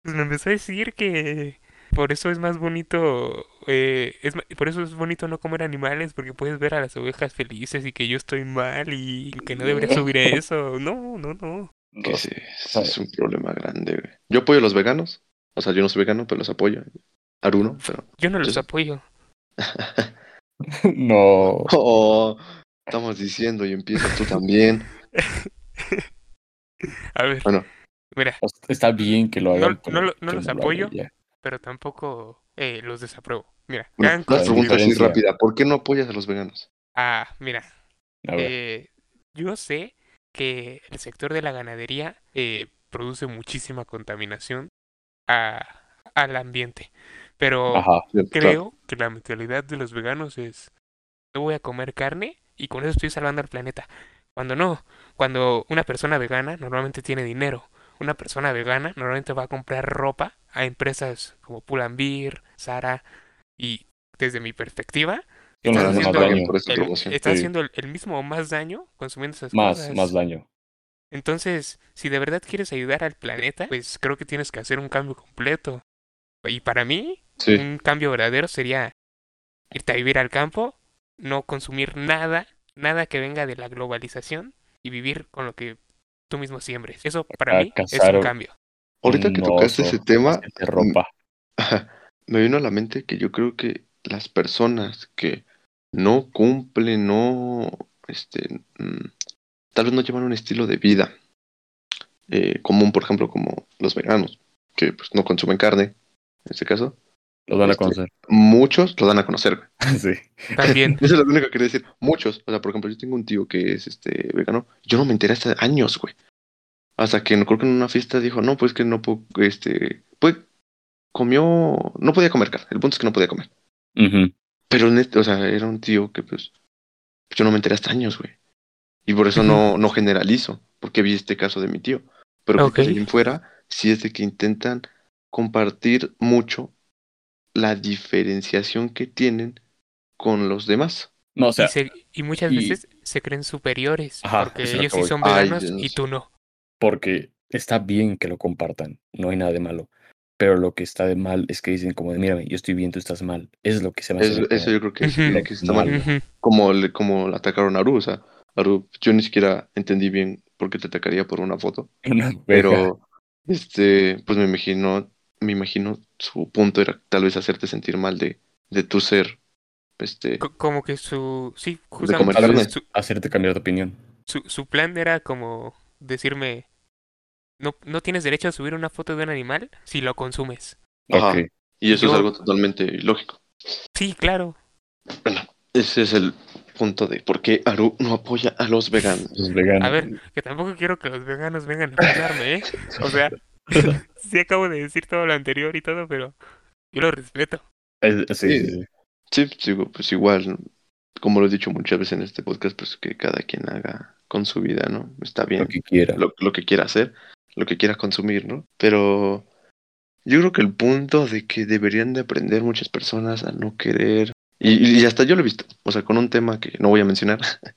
Pues me empezó a decir que por eso es más bonito, eh, es, por eso es bonito no comer animales, porque puedes ver a las ovejas felices y que yo estoy mal y que no debería subir eso. No, no, no. que No, sí, es un problema grande, güey. Yo apoyo a los veganos. O sea, yo no soy vegano, pero los apoyo. Aruno, pero. Yo no los Yo- apoyo. no. Oh, estamos diciendo y empiezas tú también. A ver, Bueno. mira, Está bien que lo No- hagan. no no los lo apoyo. pero tampoco eh, los desapruebo. Mira, Una, pregunta así rápida. ¿Por qué no apoyas a los veganos? Ah, mira, eh, yo sé que el sector de la ganadería eh, produce muchísima contaminación a- al ambiente, pero Ajá. Sí, claro. creo que la mentalidad de los veganos es yo voy a comer carne y con eso estoy salvando al planeta. Cuando no, cuando una persona vegana normalmente tiene dinero. Una persona vegana normalmente va a comprar ropa a empresas como Pull&Bear, Zara y desde mi perspectiva estás haciendo, daño. el, promoción. estás Sí. haciendo el, el mismo o más daño consumiendo esas Más, cosas. más daño. Entonces, si de verdad quieres ayudar al planeta, pues creo que tienes que hacer un cambio completo. Y para mí, Sí. un cambio verdadero sería irte a vivir al campo, no consumir nada, nada que venga de la globalización y vivir con lo que tú mismo siembres. Eso para mí es un cambio. Ahorita que tocaste ese tema, ropa. me vino a la mente que yo creo que las personas que no cumplen, no, este, mm, tal vez no llevan un estilo de vida eh, común, por ejemplo, como los veganos, que pues, no consumen carne, en este caso, Lo van a Este- conocer. muchos lo dan a conocer. güey. sí. También, Eso es lo único que quería decir. Muchos. O sea, por ejemplo, yo tengo un tío que es este vegano. Yo no me enteré hasta años, güey. Hasta que creo que en una fiesta dijo, no, pues que no puedo, este, pues comió, no podía comer carne. El punto es que no podía comer. Pero, net- o sea, era un tío que pues, yo no me enteré hasta años, güey. Y por eso no, no generalizo, porque vi este caso de mi tío. Pero creo que Ok. de ahí en fuera, sí es de que intentan compartir mucho la diferenciación que tienen con los demás. No, o sea, y, se- y muchas y- veces se creen superiores Ajá, porque es lo ellos sí son Ay, veganos y tú no. porque está bien que lo compartan, no hay nada de malo. Pero lo que está de mal es que dicen como de, mírame, yo estoy bien, tú estás mal. Eso es lo que se me hace. Como- eso yo creo que, es- Ujú. que está mal. Como le, como le atacaron a Aru. O sea, Aru, yo ni siquiera entendí bien por qué te atacaría por una foto. Una. Pero, este, pues me imagino, me imagino su punto era tal vez hacerte sentir mal de, de tu ser, este, Co- Como que su... Sí, comer justamente carne. su, hacerte cambiar de opinión. su, su plan era como decirme, no, no tienes derecho a subir una foto de un animal si lo consumes. Ajá. Y eso es algo totalmente ilógico. Sí, claro. Bueno, ese es el punto de por qué Aru no apoya a los veganos. Los veganos. A ver, que tampoco quiero que los veganos vengan a funarme, ¿eh? O sea, sí acabo de decir todo lo anterior y todo, pero yo lo respeto. Es- sí, Sí. sí, digo, pues igual, como lo he dicho muchas veces en este podcast, pues que cada quien haga con su vida, ¿no? Está bien. Lo que quiera. lo, lo que quiera hacer, lo que quiera consumir, ¿no? Pero yo creo que el punto de que deberían de aprender muchas personas a no querer, y, y hasta yo lo he visto, o sea, con un tema que no voy a mencionar,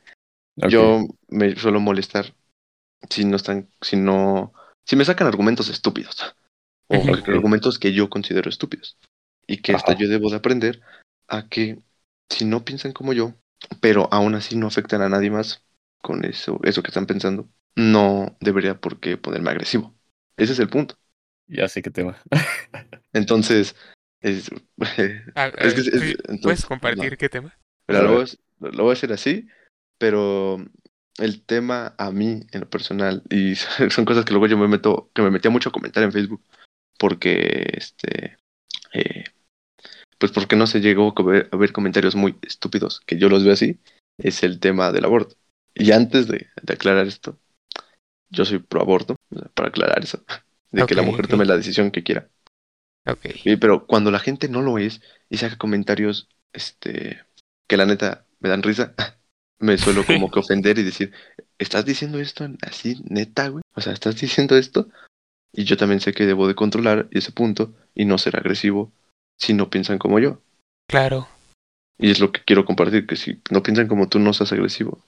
yo me suelo molestar si no están, si no, si me sacan argumentos estúpidos, o argumentos que yo considero estúpidos, y que hasta Ajá. yo debo de aprender a que si no piensan como yo, pero aún así no afectan a nadie más con eso, eso que están pensando, no debería por qué ponerme agresivo. Ese es el punto. Ya sé qué tema. Entonces, es, Ah, es que es- sí, entonces, ¿Puedes compartir qué tema? A lo, voy a, lo voy a hacer así, pero el tema a mí, en lo personal, y son cosas que luego yo me meto, que me metía mucho a comentar en Facebook, porque, este, eh, pues porque no se llegó a ver, a ver comentarios muy estúpidos, que yo los veo así, es el tema del aborto. Y antes de, de aclarar esto, yo soy pro aborto, para aclarar eso, de que la mujer tome la decisión que quiera. Ok. Sí, pero cuando la gente no lo es y saca comentarios, este, que la neta me dan risa, me suelo como que ofender y decir, ¿estás diciendo esto así, neta, güey? O sea, ¿estás diciendo esto? Y yo también sé que debo de controlar ese punto y no ser agresivo si no piensan como yo. Claro. Y es lo que quiero compartir, que si no piensan como tú, no seas agresivo.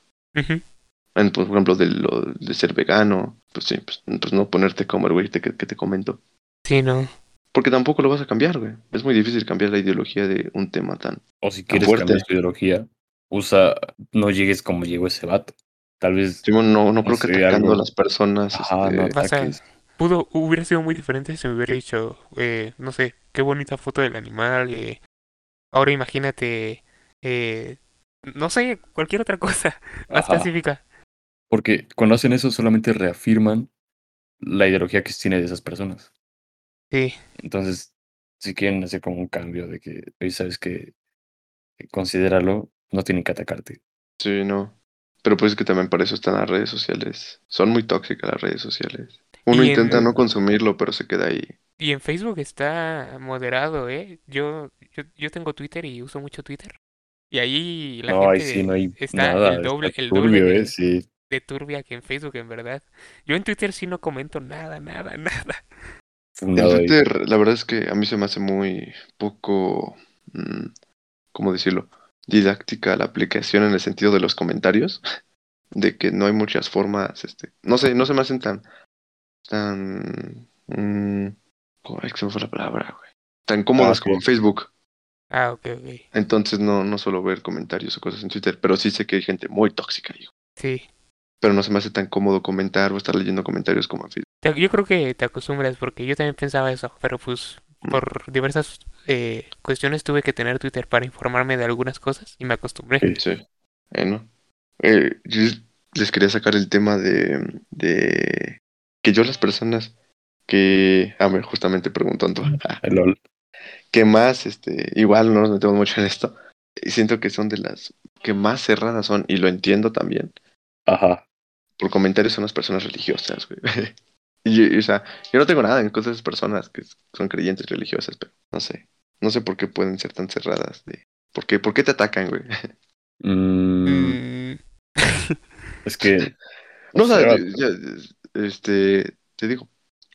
En, por ejemplo, de, lo, de ser vegano, pues sí, pues, pues no ponerte como el güey que, que te comento. Sí, no. Porque tampoco lo vas a cambiar, güey. Es muy difícil cambiar la ideología de un tema tan O si Tan quieres fuerte. cambiar tu ideología, usa, no llegues como llegó ese vato. Tal vez. No, no creo que atacando algo- a las personas. Ajá, este, no Vas a- ataques. Pudo, hubiera sido muy diferente si me hubiera dicho, eh, no sé, qué bonita foto del animal. eh, ahora imagínate, eh, no sé, cualquier otra cosa más Ajá. pacífica. Porque cuando hacen eso solamente reafirman la ideología que tiene de esas personas. Sí, Entonces, si quieren hacer como un cambio de que, oye, sabes que, considéralo, no tienen que atacarte. Sí, no. Pero pues es que también para eso están las redes sociales. Son muy tóxicas las redes sociales. Uno Y en- intenta no consumirlo, pero se queda ahí. y en Facebook está moderado, ¿eh? Yo, yo, yo tengo Twitter y uso mucho Twitter. Y ahí la No, ahí gente sí no hay está nada. el doble, está el doble turbio, de, ¿eh? Sí. de turbia que en Facebook, en verdad. Yo en Twitter sí no comento nada, nada, nada. En. Twitter, la verdad es que a mí se me hace muy poco, mm, ¿cómo decirlo? Didáctica la aplicación en el sentido de los comentarios. de que no hay muchas formas, este, no sé, no se me hacen tan, tan, mm, ¿cómo es que se me fue la palabra, güey? Tan cómodas ok. como en Facebook. Ah, ok, ok. Entonces no, no suelo ver comentarios o cosas en Twitter, pero sí sé que hay gente muy tóxica ahí. Sí. Pero no se me hace tan cómodo comentar o estar leyendo comentarios como en Facebook. Yo creo que te acostumbras porque yo también pensaba eso, pero pues Mm. por diversas eh, cuestiones tuve que tener Twitter para informarme de algunas cosas y me acostumbré. Sí. Sí. Bueno, eh, yo les quería sacar el tema de, de que yo las personas que, a ver, justamente preguntando, que más, este, igual no nos metemos mucho en esto, y siento que son de las que más cerradas son, y lo entiendo también, Ajá. por comentarios son las personas religiosas, güey. Y, y, o sea, yo no tengo nada en contra de esas personas que son creyentes religiosas, pero no sé, no sé por qué pueden ser tan cerradas, de, ¿por qué, por qué te atacan, güey? Mm, Mm, es que. No, o sea, ya, este, te digo,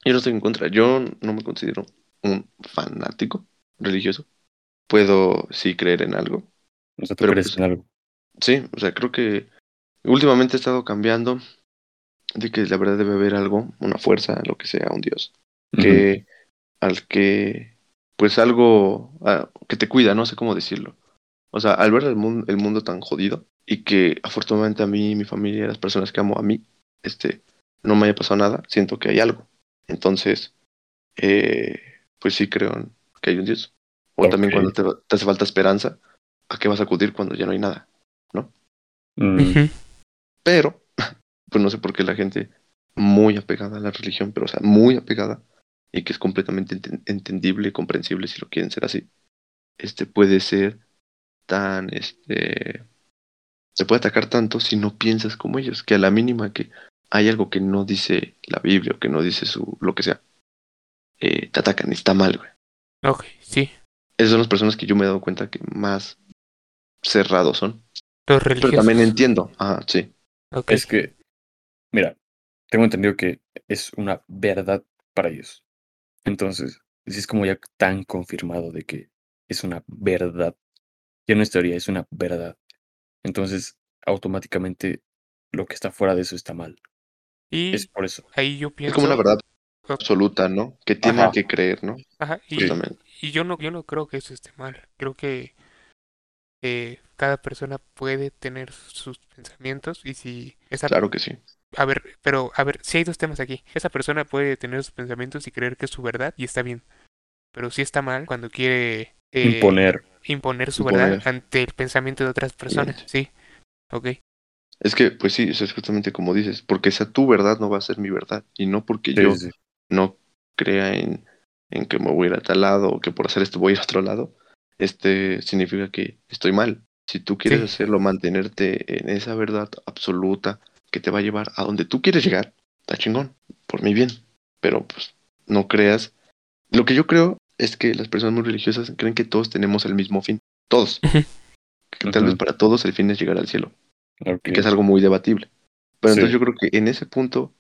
yo no estoy en contra. Yo no me considero un fanático religioso. Puedo sí creer en algo. o sea, tú pero crees pues- en algo. Sí, o sea, creo que últimamente he estado cambiando de que la verdad debe haber algo, una fuerza, lo que sea, un Dios, que al que, pues algo ah, que te cuida, no sé cómo decirlo. O sea, al ver el mundo, el mundo tan jodido y que afortunadamente a mí, mi familia, las personas que amo a mí, este, no me haya pasado nada, siento que hay algo. Entonces, eh, pues sí creo que hay un Dios. O también cuando te, te hace falta esperanza, ¿a qué vas a acudir cuando ya no hay nada? Mm, ujú. Pero, pues no sé por qué la gente muy apegada a la religión, pero o sea, muy apegada, y que es completamente enten- entendible y comprensible si lo quieren ser así, este puede ser tan, este, se puede atacar tanto si no piensas como ellos, que a la mínima que hay algo que no dice la Biblia o que no dice su, lo que sea, eh, te atacan y está mal, güey. Ok, sí. Esas son las personas que yo me he dado cuenta que más cerrados son. Los Pero también entiendo, ajá, sí. Es que, mira, tengo entendido que es una verdad para ellos. Entonces, si es como ya tan confirmado de que es una verdad. Ya no es teoría, es una verdad. Entonces, automáticamente lo que está fuera de eso está mal. Y Es por eso. ahí yo Es pienso. como una verdad absoluta, ¿no? Que tienen Ajá. que creer, ¿no? Ajá, y, Justamente. y yo no, yo no creo que eso esté mal. Creo que eh, cada persona puede tener sus pensamientos y si esa Claro que sí. A ver, pero a ver, si hay dos temas aquí. Esa persona puede tener sus pensamientos y creer que es su verdad y está bien. Pero sí está mal cuando quiere eh, Imponer. imponer su Imponer. verdad ante el pensamiento de otras personas. Sí. Ok. Es que, pues sí, eso es justamente como dices, porque esa tu verdad no va a ser mi verdad. Y no porque Sí, yo sí, sí. no crea en, en que me voy a ir a tal lado o que por hacer esto voy a ir a otro lado, este significa que estoy mal. Si tú quieres Sí. hacerlo, mantenerte en esa verdad absoluta que te va a llevar a donde tú quieres llegar, está chingón, por mi bien. Pero pues no creas. Lo que yo creo es que las personas muy religiosas creen que todos tenemos el mismo fin. Todos. Que tal vez para todos el fin es llegar al cielo. Ok. Y que es algo muy debatible. Pero Sí. entonces yo creo que en ese punto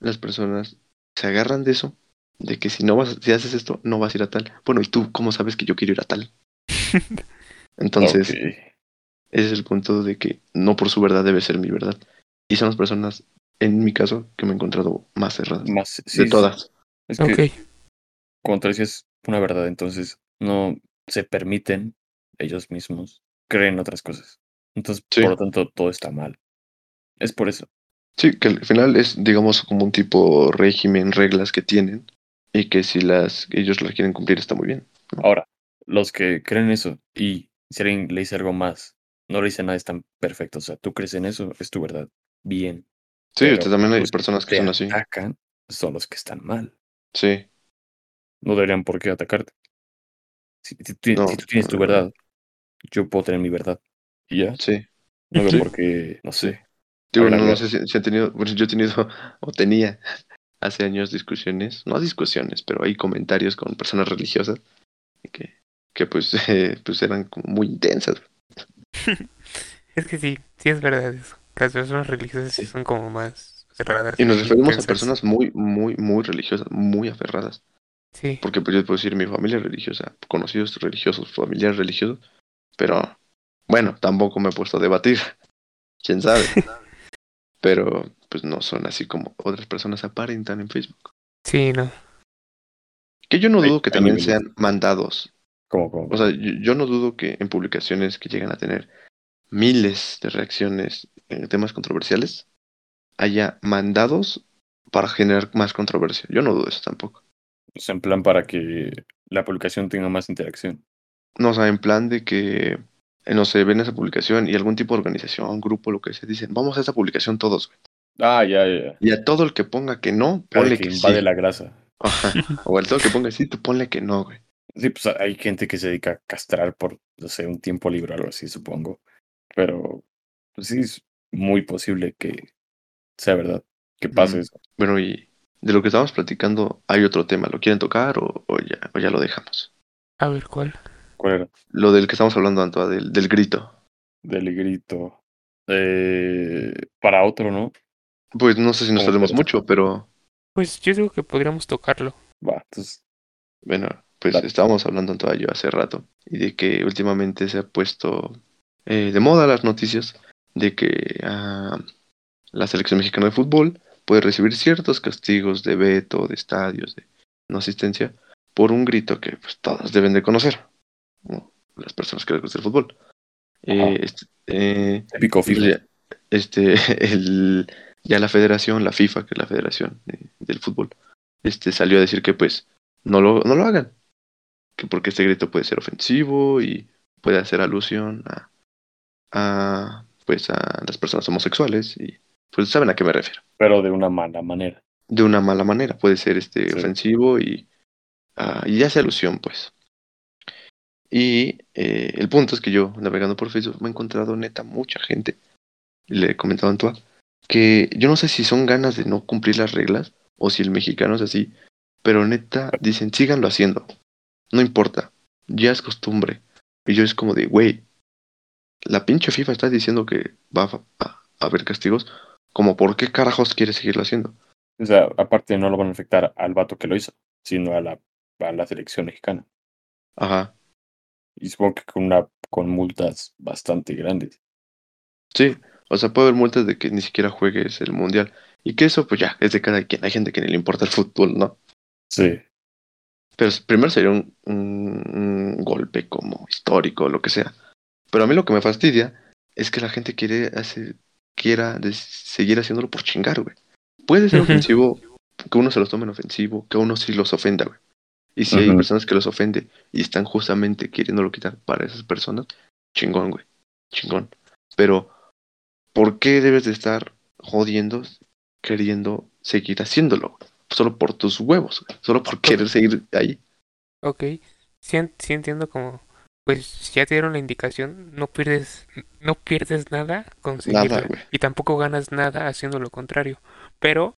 las personas se agarran de eso, de que si no vas, si haces esto, no vas a ir a tal. Bueno, ¿y tú cómo sabes que yo quiero ir a tal? Entonces, ese es el punto de que no por su verdad debe ser mi verdad. Y son las personas, en mi caso, que me he encontrado más cerradas. Más, sí, de sí. todas. Es que como te decías, una verdad, entonces no se permiten ellos mismos creer en otras cosas. Entonces, Sí. por lo tanto, todo está mal. Es por eso. Sí, que al final es, digamos, como un tipo régimen, reglas que tienen. Y que si las ellos las quieren cumplir está muy bien. Ahora, los que creen eso y si alguien le dice algo más, no le dice nada, están perfectos. O sea, tú crees en eso, es tu verdad. Bien. Sí, Pero también hay personas que son así. atacan son los que están mal. Sí, No deberían por qué atacarte. Si, si tú- No, si tú tienes tu verdad, yo puedo tener mi verdad. Y ya, sí. no veo Sí. por qué, no sé. Digo, no, no sé si, si han tenido, bueno, yo he tenido o tenía hace años discusiones, no discusiones, pero hay comentarios con personas religiosas que, que pues, eh, pues eran como muy intensas. Es que sí, sí es verdad eso. Las personas religiosas sí son como más cerradas. Y nos referimos a personas muy, muy, muy religiosas, muy aferradas. Sí. Porque pues, yo puedo decir mi familia es religiosa, conocidos religiosos, familiares religiosos, pero bueno, tampoco me he puesto a debatir. ¿Quién sabe? pero pues no son así como otras personas aparentan en Facebook. Sí, no. Que yo no dudo que también sean mandados. Como, como. O sea, yo, yo no dudo que en publicaciones que llegan a tener miles de reacciones en temas controversiales haya mandados para generar más controversia. Yo no dudo eso tampoco. o sea, en plan para que la publicación tenga más interacción. No, o sea, en plan de que, eh, no sé, ven esa publicación y algún tipo de organización, grupo, lo que sea, dicen, vamos a esa publicación todos, güey. Ah, ya, ya. Y a todo el que ponga que no, ponle que que, invade sí. la grasa. Ajá. O al todo el que ponga sí, tú ponle que no, güey. Sí, pues hay gente que se dedica a castrar por, no sé, un tiempo libre o algo así, supongo. Pero pues sí es muy posible que sea verdad, que pase Mm. eso. Bueno, y de lo que estábamos platicando, hay otro tema. ¿Lo quieren tocar o, o ya, o ya lo dejamos? A ver, ¿cuál? ¿Cuál era? Lo del que estamos hablando, Antoa, del, del grito. Del grito. Eh, para otro, ¿no? Pues no sé si nos tardemos mucho, pero Pues yo digo que podríamos tocarlo. Va, entonces, bueno, pues Dale. estábamos hablando Antoa yo hace rato. Y de que últimamente se ha puesto eh, de moda las noticias de que ah, la selección mexicana de fútbol puede recibir ciertos castigos de veto, de estadios, de no asistencia, por un grito que pues, todas deben de conocer. ¿no? Las personas que les gusta el fútbol. Eh, este, eh, pues, este, el, ya la federación, la FIFA, que es la federación de- del fútbol, este, salió a decir que pues no lo, no lo hagan. Que porque este grito puede ser ofensivo y puede hacer alusión a, a pues a las personas homosexuales y pues saben a qué me refiero. Pero de una mala manera. De una mala manera, puede ser este Sí. ofensivo y, ah, y hace alusión pues. Y eh, el punto es que yo, navegando por Facebook, me he encontrado neta mucha gente, le he comentado a Antoine, que yo no sé si son ganas de no cumplir las reglas o si el mexicano es así, pero neta dicen, síganlo haciendo, no importa, ya es costumbre. Y yo es como de, güey, la pinche FIFA está diciendo que va a, a- a haber castigos, como por qué carajos quiere seguirlo haciendo. O sea, aparte no lo van a afectar al vato que lo hizo, sino a la, a la selección mexicana. Ajá, Y supongo que con una con multas bastante grandes. sí, o sea, puede haber multas de que ni siquiera juegues el mundial. Y que eso, pues ya, es de cada quien. Hay gente que ni le importa el fútbol, ¿no? Sí. Pero primero sería un, un- un golpe como histórico o lo que sea. Pero a mí lo que me fastidia es que la gente quiere hacer, quiera seguir haciéndolo por chingar, güey. Puede ser ofensivo, que uno se los tome en ofensivo, que a uno sí los ofenda, güey. Y si hay personas que los ofende y están justamente queriéndolo quitar para esas personas, chingón, güey. Chingón. Pero, ¿por qué debes de estar jodiendo, queriendo seguir haciéndolo? güey? Solo por tus huevos, güey. Solo por querer seguir ahí. Ok. Sí, sí entiendo como... Pues si ya te dieron la indicación, no pierdes, no pierdes nada con Nada, seguirla. güey. Y tampoco ganas nada haciendo lo contrario. Pero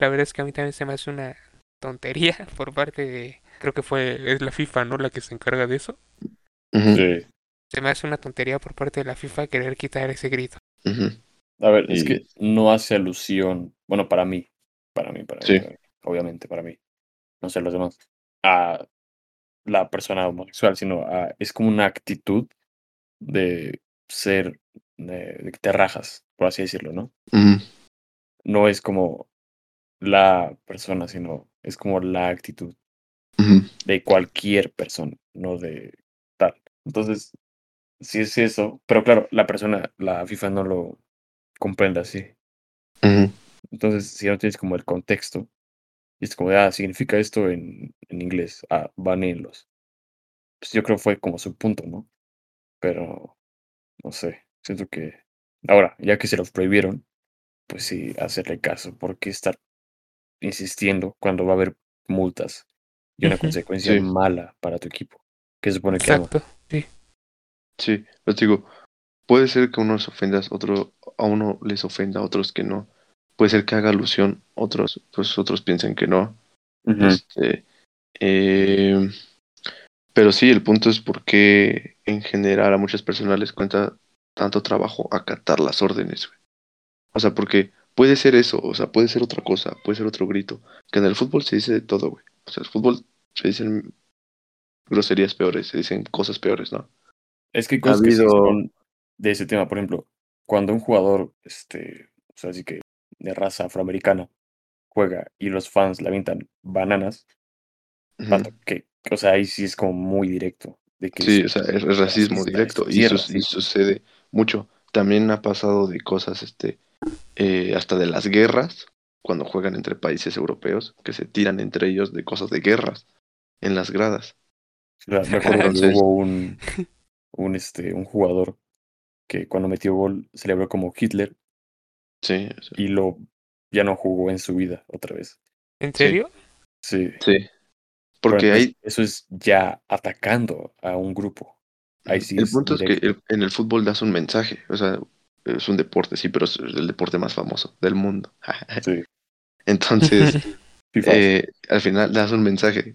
la verdad es que a mí también se me hace una tontería por parte de... Creo que fue es la FIFA, ¿no? La que se encarga de eso. Sí. Se me hace una tontería por parte de la FIFA querer quitar ese grito. A ver, es que no hace alusión, bueno, para mí, para mí, para mí, Sí. para mí, obviamente para mí, no sé los demás, a la persona homosexual, sino a, es como una actitud de ser, de, de que te rajas, por así decirlo, ¿no? No es como la persona, sino es como la actitud de cualquier persona, no de tal. Entonces, si es eso, pero claro, la persona, la FIFA no lo comprende así. Entonces, si no tienes como el contexto, y es como, de, ah, significa esto en, en inglés, ah, baneenlos. Pues yo creo que fue como su punto, ¿no? Pero, no sé, siento que ahora, ya que se los prohibieron, pues sí, hacerle caso, porque estar insistiendo cuando va a haber multas y una consecuencia Sí. mala para tu equipo? que se supone que ama? Exacto. Sí. Sí, les digo, puede ser que unos ofendas, otro, a uno les ofenda, a otros que no. Puede ser que haga alusión, otros, pues otros piensen que no. Este, eh, pero sí, el punto es por qué en general a muchas personas les cuenta tanto trabajo acatar las órdenes. güey. O sea, porque puede ser eso, o sea, puede ser otra cosa, puede ser otro grito. Que en el fútbol se dice de todo, güey. O sea, el fútbol se dicen groserías peores, se dicen cosas peores, ¿no? Es que cosas de ese tema. Por ejemplo, cuando un jugador este, o sea, así que de raza afroamericana, juega y los fans le avientan bananas, que, o sea, ahí sí es como muy directo. De que Sí, es o sea, es, es racismo directo y, es sus- y sucede mucho. También ha pasado de cosas, este, eh, hasta de las guerras, cuando juegan entre países europeos, que se tiran entre ellos de cosas de guerras en las gradas. Me acuerdo que hubo un, un, este, un jugador que cuando metió gol celebró como Hitler Sí, y lo ya no jugó en su vida otra vez. ¿En serio? Sí. sí. Porque entonces ahí, Eso es ya atacando a un grupo. Ahí sí el es punto es que el- en el fútbol das un mensaje, o sea, es un deporte, sí, pero es el deporte más famoso del mundo. Sí. Entonces, eh, al final das un mensaje.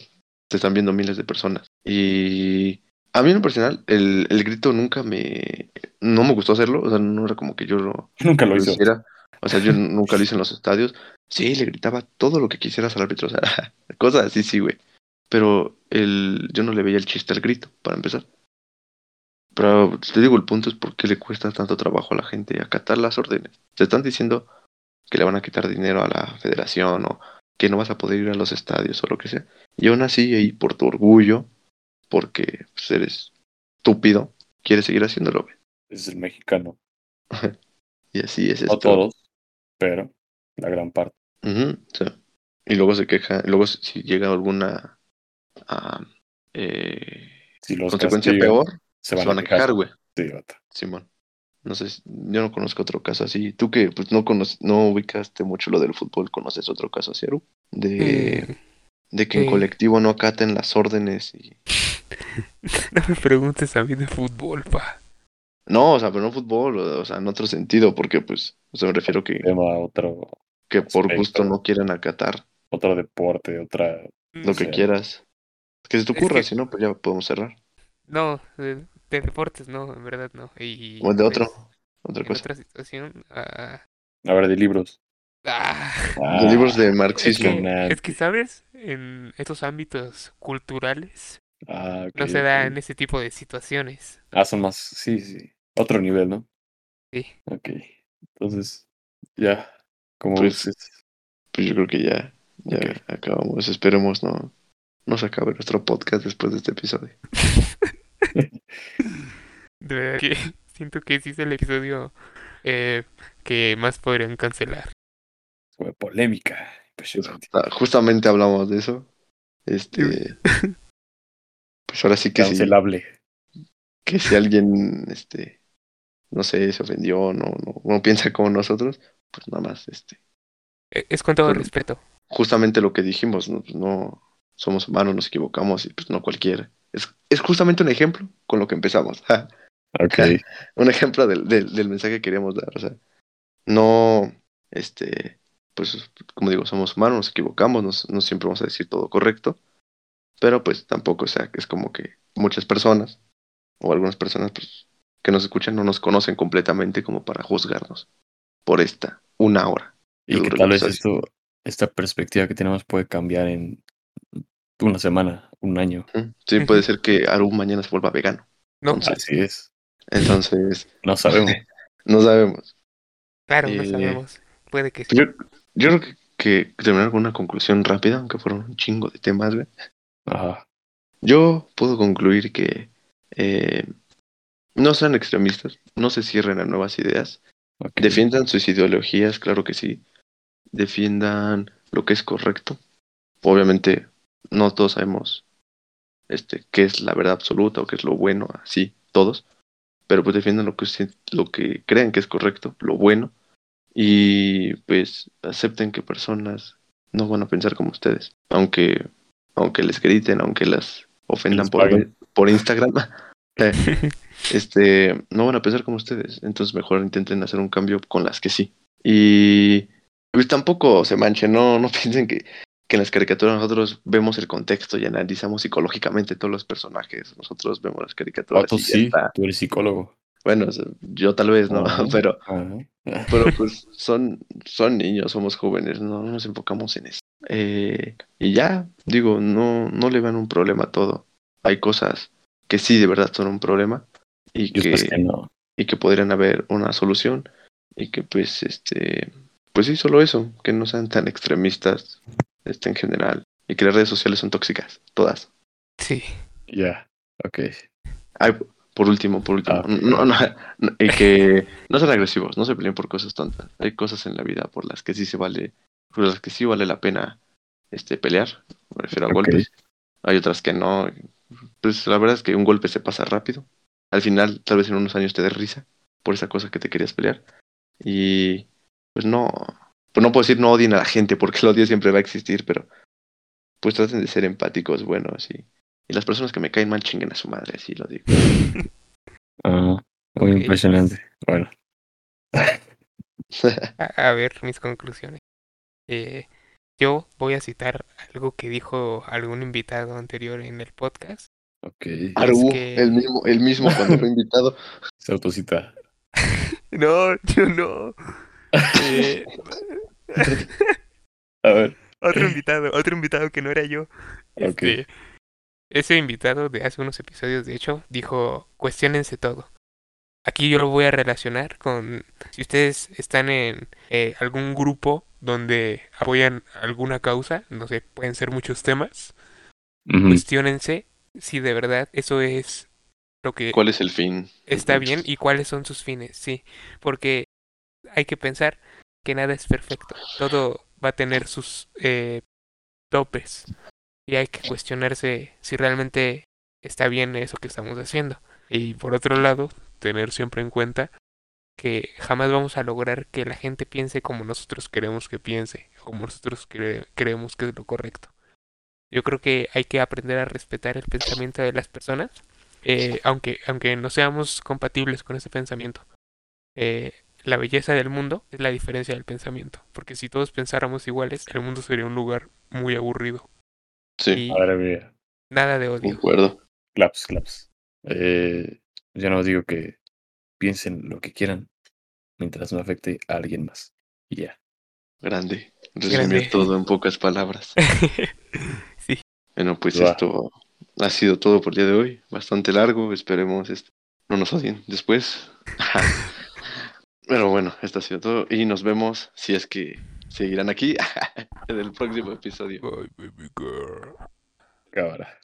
Te están viendo miles de personas. Y a mí en lo personal, el, el grito nunca me... No me gustó hacerlo. O sea, no era como que yo lo, Nunca lo lo hizo. hiciera. O sea, yo nunca lo hice en los estadios. Sí, le gritaba todo lo que quisieras al árbitro. O sea, cosas así, sí, güey. Pero el, yo no le veía el chiste al grito, para empezar. Pero te digo, el punto es por qué le cuesta tanto trabajo a la gente acatar las órdenes. Se están diciendo que le van a quitar dinero a la federación o que no vas a poder ir a los estadios o lo que sea. Y aún así, ahí por tu orgullo, porque pues, eres estúpido, quieres seguir haciéndolo. güey. Es el mexicano. Y así es No esto. todos, pero la gran parte. Sí. Y luego se queja, luego si llega alguna ah, eh, Si los consecuencia castigan, peor, se se van, a quejar, güey. Sí. Simón. No sé, yo no conozco otro caso así. Tú que pues no conoces, no ubicaste mucho lo del fútbol, ¿conoces otro caso así, Aru? De, Mm, de que en eh. colectivo no acaten las órdenes y... no me preguntes a mí de fútbol, pa. No, o sea, pero no fútbol, o, o sea, en otro sentido, porque pues, o sea, me refiero que, Tema otro, que por aspecto. gusto no quieran acatar otro deporte, otra. lo que Sí. quieras. Que se te Es ocurra, que- si no, pues ya podemos cerrar. No, de, de deportes no, en verdad no. Y, O de pues, otro, otra cosa. otra situación. ah, A ver, de libros. ah, Ah, De libros de es, marxismo. que, es que, ¿sabes? En estos ámbitos culturales Ah, ok, no se ok. dan ese tipo de situaciones. Ah, son más. Sí, sí. Otro nivel, ¿no? Sí. Ok. Entonces, ya. Como Pues, gustes. Pues yo creo que ya, ya acabamos. Esperemos no, no se acabe nuestro podcast después de este episodio. De verdad que siento que sí es el episodio eh, que más podrían cancelar. Fue polémica. Impresionante. Justamente hablamos de eso. Este. Pues ahora sí que sí. Cancelable. que si alguien, este, no sé, se ofendió, no, no, no piensa como nosotros, pues nada más, este, Eh, Es con todo respeto. justamente lo que dijimos, no, Pues no somos humanos, nos equivocamos y pues no cualquiera. Es, es justamente un ejemplo con lo que empezamos. ja. Ok. un ejemplo del, del, del mensaje que queríamos dar. O sea, no, este, pues como digo, somos humanos, nos equivocamos, nos- no siempre vamos a decir todo correcto, pero pues tampoco, o sea, es como que muchas personas o algunas personas pues, que nos escuchan no nos conocen completamente como para juzgarnos por esta una hora. Y que tal vez esto, esta perspectiva que tenemos puede cambiar en una semana, un año. Sí, puede ser que Aru mañana se vuelva vegano. No, Entonces- Así es. Entonces, No sabemos. no sabemos. claro, no eh, sabemos. Puede que sí. Yo, yo creo que, que terminar con una conclusión rápida, aunque fueron un chingo de temas, güey. Ajá. Yo puedo concluir que eh, no sean extremistas, no se cierren a nuevas ideas, defiendan sus ideologías, claro que sí, defiendan lo que es correcto. Obviamente, no todos sabemos este, qué es la verdad absoluta o qué es lo bueno, así, todos, pero pues defiendan lo que, lo que crean que es correcto, lo bueno, y pues acepten que personas no van a pensar como ustedes, aunque, aunque les griten, aunque las ofendan por, por Instagram. eh, este, no van a pensar como ustedes. Entonces mejor intenten hacer un cambio con las que sí. Y pues tampoco se manchen, no, no piensen que, que en las caricaturas nosotros vemos el contexto y analizamos psicológicamente todos los personajes. Nosotros vemos las caricaturas Ah, tú y sí, está. tú eres psicólogo. Bueno, yo tal vez no, Ajá. pero, Ajá. pero pues son, son niños, somos jóvenes, no, no nos enfocamos en eso. Eh, y ya, digo, no, no le vean un problema a todo. Hay cosas que sí de verdad son un problema y que que no. y que podrían haber una solución. Y que pues, este, pues sí, solo eso, que no sean tan extremistas este, en general. Y que las redes sociales son tóxicas, todas. Sí. Ya, ok. Ay, por último, por último. Ah, no, no, no, y que no sean agresivos, no se peleen por cosas tontas. Hay cosas en la vida por las que sí se vale, por las que sí vale la pena este pelear, me refiero a golpes. Hay otras que no. Pues la verdad es que un golpe se pasa rápido. Al final, tal vez en unos años te dé risa por esa cosa que te querías pelear. Y pues no, pues no puedo decir no odien a la gente porque el odio siempre va a existir, pero pues traten de ser empáticos, buenos y, y las personas que me caen mal chinguen a su madre, así lo digo. Ah, muy impresionante. Bueno, A, a ver mis conclusiones. Eh, yo voy a citar algo que dijo algún invitado anterior en el podcast. ok. Que- el mismo, el mismo cuando fue invitado. Se autocita. No, yo no. Eh, A ver. otro invitado, otro invitado que no era yo. Ok. Este, ese invitado de hace unos episodios, de hecho, dijo, cuestionense todo. Aquí yo lo voy a relacionar con si ustedes están en eh, algún grupo donde apoyan alguna causa, no sé, pueden ser muchos temas, Ujú. cuestionense si de verdad eso es lo que ¿Cuál es el fin? está bien y cuáles son sus fines, sí, porque hay que pensar que nada es perfecto, todo va a tener sus eh, topes y hay que cuestionarse si realmente está bien eso que estamos haciendo. Y por otro lado, tener siempre en cuenta que jamás vamos a lograr que la gente piense como nosotros queremos que piense, como nosotros cre- creemos que es lo correcto. Yo creo que hay que aprender a respetar el pensamiento de las personas eh, aunque, aunque no seamos compatibles con ese pensamiento. Eh, la belleza del mundo es la diferencia del pensamiento, porque si todos pensáramos iguales, el mundo sería un lugar muy aburrido Sí, y Madre mía. nada de odio. concuerdo. Claps, claps. Eh, yo no digo que piensen lo que quieran mientras no afecte a alguien más. Y ya. Grande. Resumir Grande. todo en pocas palabras. sí, Bueno, pues Va. esto ha sido todo por el día de hoy. Bastante largo. Esperemos esto. no nos odien después. Pero bueno, esto ha sido todo. Y nos vemos, si es que seguirán aquí, en el próximo episodio. Bye, baby girl. Cámara.